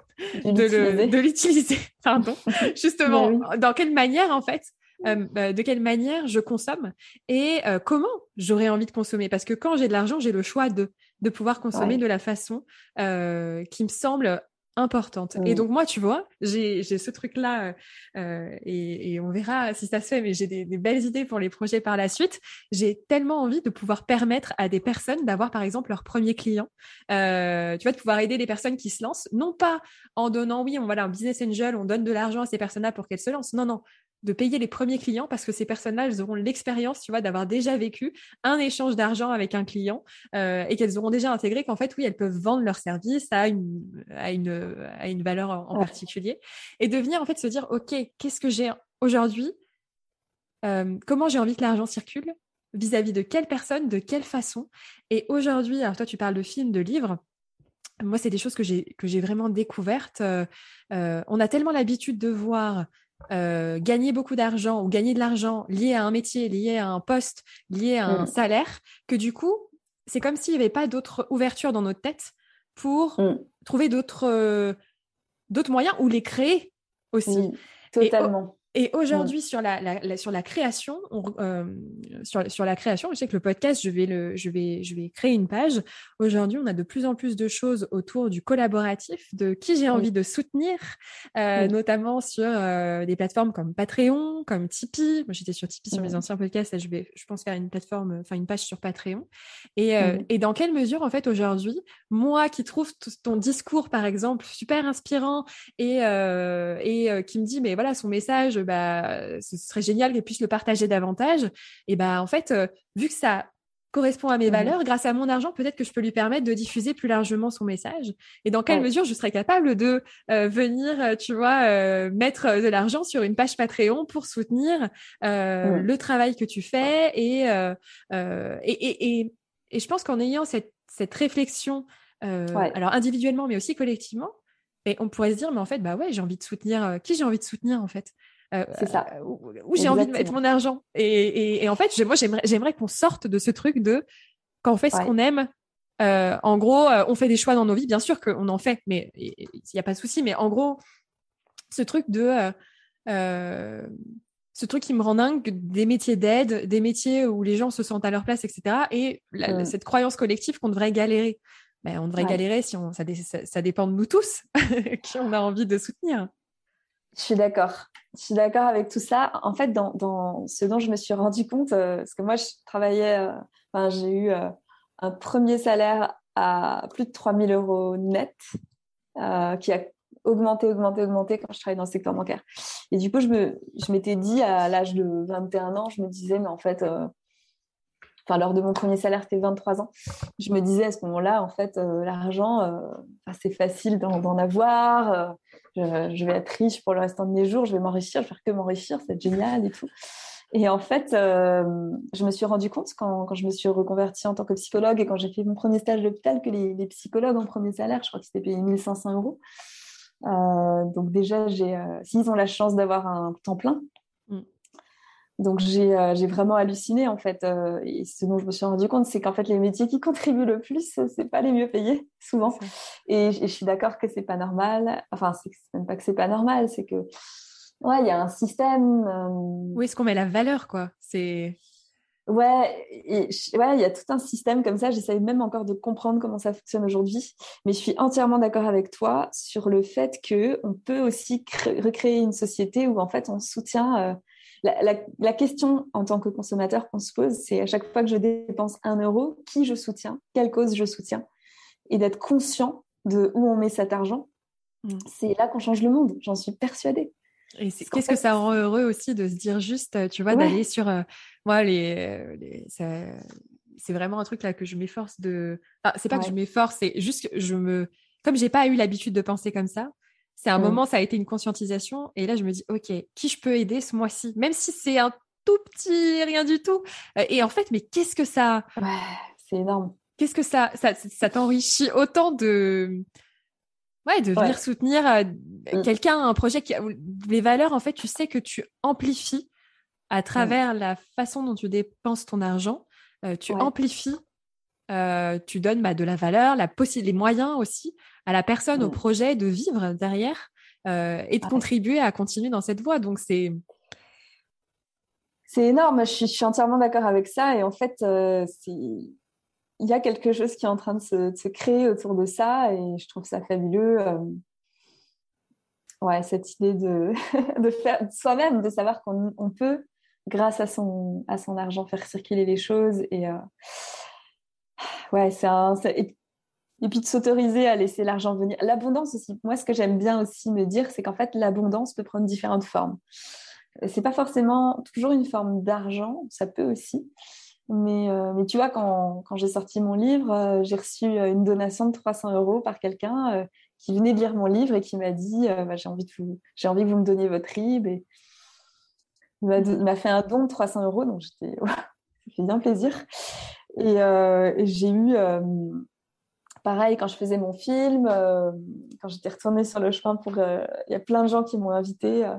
de l'utiliser, pardon. Justement, bah dans quelle manière en fait euh, euh, de quelle manière je consomme et euh, comment j'aurais envie de consommer? Parce que quand j'ai de l'argent, j'ai le choix de, de pouvoir consommer de la façon qui me semble importante. Et donc moi, tu vois, j'ai ce truc-là euh, euh, et, et, on verra si ça se fait, mais j'ai des, des, belles idées pour les projets par la suite. J'ai tellement envie de pouvoir permettre à des personnes d'avoir par exemple leur premier client. Euh, tu vois, de pouvoir aider des personnes qui se lancent, non pas en donnant, oui, on voilà un business angel, on donne de l'argent à ces personnes-là pour qu'elles se lancent. Non, non, de payer les premiers clients parce que ces personnes-là, elles auront l'expérience, tu vois, d'avoir déjà vécu un échange d'argent avec un client euh, et qu'elles auront déjà intégré qu'en fait, oui, elles peuvent vendre leur service à une, à une, à une valeur en, particulier et de venir en fait se dire, OK, qu'est-ce que j'ai aujourd'hui euh, Comment j'ai envie que l'argent circule Vis-à-vis de quelle personne, de quelle façon? Et aujourd'hui, alors toi, tu parles de films, de livres moi, c'est des choses que j'ai que j'ai vraiment découvertes. Euh, on a tellement l'habitude de voir gagner beaucoup d'argent ou gagner de l'argent lié à un métier, lié à un poste, lié à un mm. salaire, que du coup, c'est comme s'il n'y avait pas d'autre ouverture dans notre tête pour mm. trouver d'autres d'autres moyens ou les créer aussi. totalement. Et aujourd'hui, sur, la, sur la création, euh, sur, sur, la création, je sais que le podcast, je vais, le, je vais, je vais créer une page. Aujourd'hui, on a de plus en plus de choses autour du collaboratif, de qui j'ai envie de soutenir, euh, notamment sur euh, des plateformes comme Patreon, comme Tipeee. Moi, j'étais sur Tipeee sur mes anciens podcasts. Là, je vais, je pense, faire une plateforme, enfin une page sur Patreon. Et, et dans quelle mesure, en fait, aujourd'hui, moi qui trouve ton discours, par exemple, super inspirant et, et qui me dit, mais voilà, son message bah, ce serait génial qu'elle puisse le partager davantage. Et bah, en fait, euh, vu que ça correspond à mes mmh valeurs, grâce à mon argent, peut-être que je peux lui permettre de diffuser plus largement son message. Et dans quelle mesure je serais capable de euh, venir, euh, tu vois, mettre de l'argent sur une page Patreon pour soutenir le travail que tu fais et, et, et, et, je pense qu'en ayant cette, cette réflexion, alors individuellement, mais aussi collectivement, et on pourrait se dire, mais en fait, bah ouais, j'ai envie de soutenir, qui j'ai envie de soutenir en fait? Euh, ça. Euh, où, j'ai envie de mettre mon argent. Et, en fait, moi, j'aimerais qu'on sorte de ce truc de quand on fait ce qu'on aime. Euh, en gros, on fait des choix dans nos vies, bien sûr qu'on en fait, mais il n'y a pas de souci. Mais en gros, ce truc de ce truc qui me rend dingue des métiers d'aide, des métiers où les gens se sentent à leur place, etc. Et mm. cette croyance collective qu'on devrait galérer. Ben, on devrait galérer si on, ça, ça, dépend de nous tous qui on a envie de soutenir. Je suis d'accord. Je suis d'accord avec tout ça. En fait, dans, ce dont je me suis rendu compte, euh, parce que moi, je travaillais, euh, enfin, j'ai eu euh, un premier salaire à plus de 3000 euros net, qui a augmenté, augmenté, augmenté quand je travaillais dans le secteur bancaire. Et du coup, je, me, je m'étais dit à l'âge de 21 ans, je me disais, mais en fait, enfin, lors de mon premier salaire, c'était 23 ans, je me disais à ce moment-là, en fait, l'argent, c'est facile d'en, avoir je, vais être riche pour le restant de mes jours, je vais m'enrichir, je vais faire que m'enrichir, c'est génial et tout. Et en fait, euh, je me suis rendu compte quand, je me suis reconvertie en tant que psychologue et quand j'ai fait mon premier stage à l'hôpital que les, psychologues en premier salaire, je crois que c'était payé 1500 euros. Euh, donc déjà, j'ai, euh, s'ils ont la chance d'avoir un temps plein, donc j'ai vraiment halluciné en fait. et ce dont je me suis rendu compte, c'est qu'en fait les métiers qui contribuent le plus, c'est pas les mieux payés souvent. Et, je suis d'accord que c'est pas normal. Enfin, c'est même pas que c'est pas normal, c'est que ouais, il y a un système. Où est-ce qu'on met la valeur quoi C'est Ouais, et, ouais, il y a tout un système comme ça. J'essaye même encore de comprendre comment ça fonctionne aujourd'hui, mais je suis entièrement d'accord avec toi sur le fait que on peut aussi recréer une société où en fait on soutient la, question en tant que consommateur qu'on se pose, c'est à chaque fois que je dépense un euro, qui je soutiens, quelle cause je soutiens, et d'être conscient de où on met cet argent. Mm. C'est là qu'on change le monde, j'en suis persuadée. Et qu'est-ce que ça rend heureux aussi de se dire juste, tu vois, d'aller sur. Euh, moi, les, c'est vraiment un truc là que je m'efforce de. Enfin, c'est pas que je m'efforce, c'est juste que je me. Comme j'ai pas eu l'habitude de penser comme ça, c'est un mm. moment, ça a été une conscientisation. Et là, je me dis, OK, qui je peux aider ce mois-ci? Même si c'est un tout petit, rien du tout. Euh, et en fait, mais qu'est-ce que ça. Ouais, c'est énorme. Qu'est-ce que ça. Ça, ça t'enrichit autant de. Ouais, de venir soutenir euh, mm. quelqu'un, un projet qui a les valeurs, en fait, tu sais que tu amplifies à mm. travers la façon dont tu dépenses ton argent. Euh, tu amplifies, tu donnes bah, de la valeur, la les moyens aussi à la personne, au mm. projet de vivre derrière euh, et de contribuer à continuer dans cette voie. Donc c'est c'est énorme. Je suis, entièrement d'accord avec ça. Et en fait, euh, il y a quelque chose qui est en train de se, créer autour de ça, et je trouve ça fabuleux. Euh, ouais, cette idée de, de faire soi-même, de savoir qu'on peut, grâce à son, à son argent, faire circuler les choses. Et ouais, c'est un, et puis de s'autoriser à laisser l'argent venir. L'abondance aussi, moi ce que j'aime bien aussi me dire, c'est qu'en fait l'abondance peut prendre différentes formes. C'est pas forcément toujours une forme d'argent, ça peut aussi. Mais, euh, mais tu vois, quand, quand j'ai sorti mon livre, euh, j'ai reçu euh, une donation de 300 euros par quelqu'un qui venait de lire mon livre et qui m'a dit bah, j'ai envie, de vous, envie que vous me donniez votre RIB. Et il m'a, fait un don de 300 euros, donc j'étais, ça fait bien plaisir. Et, et j'ai eu pareil, quand je faisais mon film, euh, quand j'étais retournée sur le chemin pour. Euh, il y a plein de gens qui m'ont invité, euh,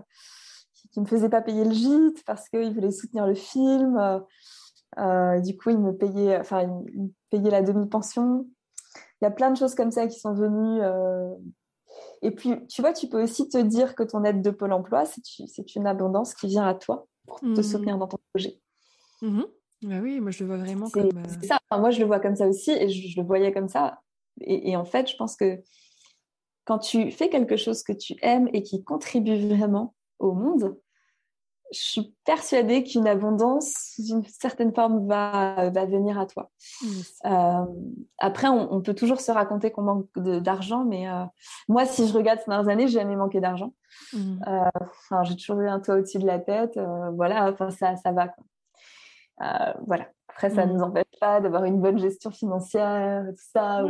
qui me faisait pas payer le gîte parce qu'il voulait soutenir le film. du coup, il me payait, enfin, il payait la demi-pension. Il y a plein de choses comme ça qui sont venues. Et puis, tu vois, tu peux aussi te dire que ton aide de Pôle emploi, c'est une abondance qui vient à toi pour te mmh. soutenir dans ton projet. Mmh bah oui, moi je le vois vraiment comme. C'est ça, moi je le vois comme ça aussi et je, le voyais comme ça. Et, en fait, je pense que quand tu fais quelque chose que tu aimes et qui contribue vraiment au monde, je suis persuadée qu'une abondance, d'une certaine forme, va, va venir à toi. Euh, après, on, peut toujours se raconter qu'on manque d'argent, mais euh, moi, si je regarde ces dernières années, j'ai jamais manqué d'argent. Mmh. Euh, j'ai toujours eu un toit au-dessus de la tête. voilà, enfin, ça, ça va. voilà. Après, ça ne mmh. nous empêche pas d'avoir une bonne gestion financière, tout ça.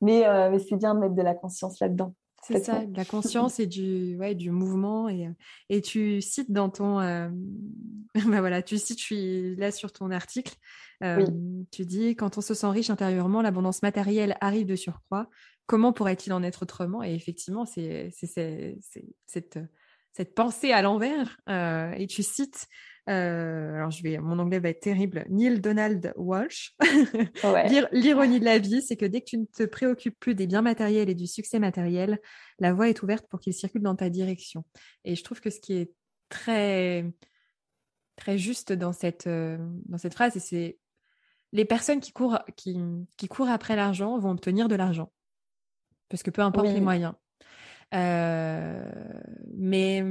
Mais, euh, mais c'est bien de mettre de la conscience là-dedans. C'est ça, de la conscience et du, ouais, du mouvement. Et, et tu cites dans ton. Euh... bah voilà, tu cites, je suis là sur ton article. Euh, tu dis Quand on se sent riche intérieurement, l'abondance matérielle arrive de surcroît. Comment pourrait-il en être autrement? Et effectivement, c'est cette, cette pensée à l'envers. Euh, et tu cites euh, alors je vais, mon anglais va être terrible. Neil Donald Walsh. L'ironie de la vie, c'est que dès que tu ne te préoccupes plus des biens matériels et du succès matériel, la voie est ouverte pour qu'il circule dans ta direction. Et je trouve que ce qui est très très juste dans cette euh, dans cette phrase, c'est les personnes qui courent qui, qui courent après l'argent vont obtenir de l'argent parce que peu importe les moyens. Euh, mais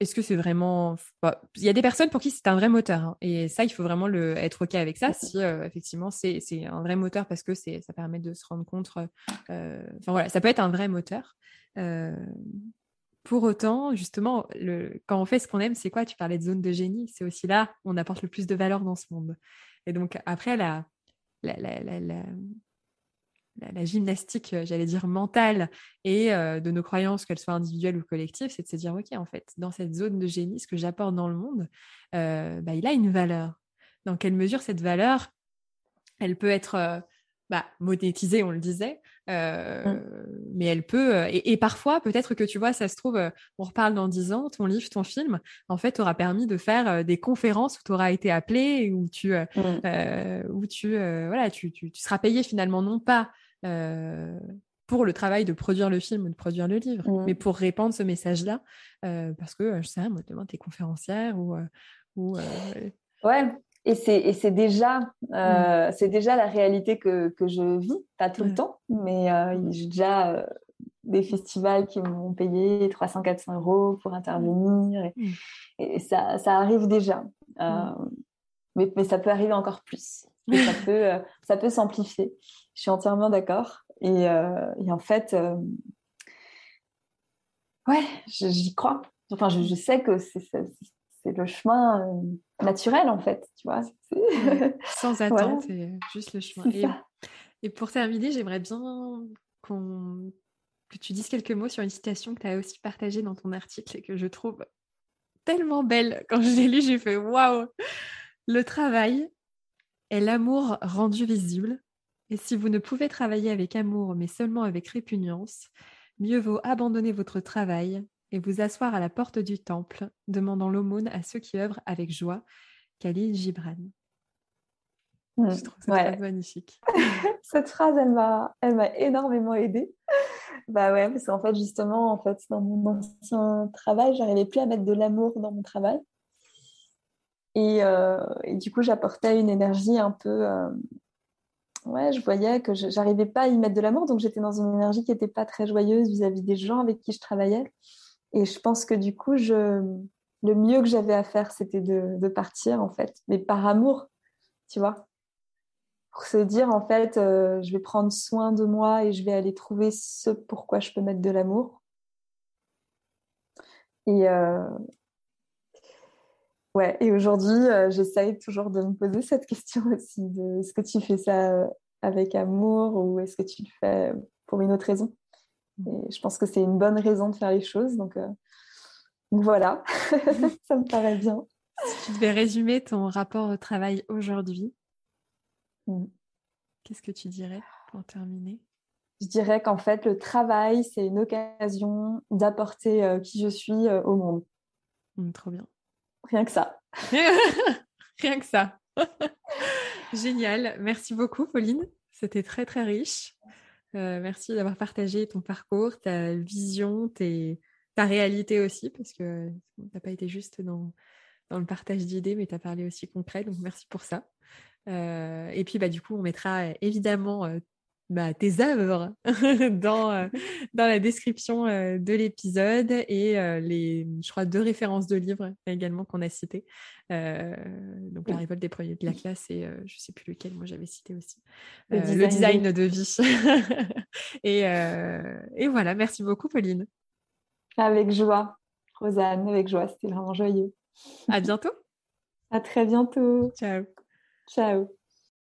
est-ce que c'est vraiment. Bah, il y a des personnes pour qui c'est un vrai moteur. Hein, et ça, il faut vraiment le... être OK avec ça. Si euh, effectivement c'est un vrai moteur parce que ça permet de se rendre compte. Euh, enfin voilà, ça peut être un vrai moteur. Euh, pour autant, justement, le... quand on fait ce qu'on aime, c'est quoi? Tu parlais de zone de génie. C'est aussi là où on apporte le plus de valeur dans ce monde. Et donc, après, la, la, la, la, gymnastique, euh, j'allais dire mentale, et euh, de nos croyances, qu'elles soient individuelles ou collectives, c'est de se dire, OK, en fait, dans cette zone de génie, ce que j'apporte dans le monde, euh, bah, il a une valeur. Dans quelle mesure cette valeur, elle peut être bah, monétisée, on le disait, mmh. mais elle peut, et, parfois, peut-être que tu vois, ça se trouve, on reparle dans dix ans, ton livre, ton film, en fait, aura permis de faire des conférences où tu auras été appelé, où tu, où tu, voilà, tu, tu, seras payé finalement non pas pour le travail de produire le film ou de produire le livre, mmh. mais pour répandre ce message-là, euh, parce que je sais, moi, demain, tu es conférencière ou. Euh, ou ouais, et c'est déjà, mmh. c'est déjà la réalité que, que, je vis, pas tout le temps, mais j'ai déjà des festivals qui m'ont payé 300-400 euros pour intervenir, et, mmh. ça, ça, arrive déjà. Mais, mais, ça peut arriver encore plus. Ça peut, ça peut s'amplifier. Je suis entièrement d'accord. Et, euh, en fait, euh, ouais, j'y crois. Enfin, je, sais que c'est le chemin euh, naturel, en fait, tu vois. Sans attente, et juste le chemin. Et, pour terminer, j'aimerais bien que tu dises quelques mots sur une citation que tu as aussi partagée dans ton article et que je trouve tellement belle. Quand je l'ai lu, j'ai fait waouh Le travail est l'amour rendu visible et si vous ne pouvez travailler avec amour, mais seulement avec répugnance, mieux vaut abandonner votre travail et vous asseoir à la porte du temple, demandant l'aumône à ceux qui œuvrent avec joie. Khalil Gibran. Mmh, Je trouve cette phrase magnifique. cette phrase, elle m'a, elle m'a énormément aidée. Bah ouais, parce qu'en fait, justement, en fait, dans mon ancien travail, j'arrivais plus à mettre de l'amour dans mon travail. Et, euh, du coup, j'apportais une énergie un peu, euh, ouais, je voyais que j'arrivais pas à y mettre de l'amour, donc j'étais dans une énergie qui n'était pas très joyeuse vis-à-vis des gens avec qui je travaillais. Et je pense que du coup, le mieux que j'avais à faire, c'était de, partir, en fait, mais par amour, tu vois. Pour se dire, en fait, euh, je vais prendre soin de moi et je vais aller trouver ce pourquoi je peux mettre de l'amour. Et, Ouais, et aujourd'hui, euh, j'essaye toujours de me poser cette question aussi de est-ce que tu fais ça euh, avec amour ou est-ce que tu le fais pour une autre raison? Et je pense que c'est une bonne raison de faire les choses, donc, euh, voilà, ça me paraît bien. Si tu devais résumer ton rapport au travail aujourd'hui, mmh. qu'est-ce que tu dirais pour terminer? Je dirais qu'en fait, le travail, c'est une occasion d'apporter qui je suis au monde. Mmh, trop bien. Rien que ça. Rien que ça. Génial. Merci beaucoup, Pauline. C'était très, très riche. Euh, merci d'avoir partagé ton parcours, ta vision, ta réalité aussi, parce que tu n'as pas été juste dans, dans le partage d'idées, mais tu as parlé aussi concret. Donc, merci pour ça. Euh, et puis, bah, du coup, on mettra évidemment euh, bah, tes œuvres dans, euh, dans la description euh, de l'épisode et euh, les, je crois, deux références de livres également qu'on a citées. donc, La révolte des premiers de la classe et je ne sais plus lequel, moi j'avais cité aussi. Le design, de... vie. et, et voilà, merci beaucoup, Pauline. Avec joie, Rosanne, avec joie, c'était vraiment joyeux. À bientôt. À très bientôt. Ciao. Ciao.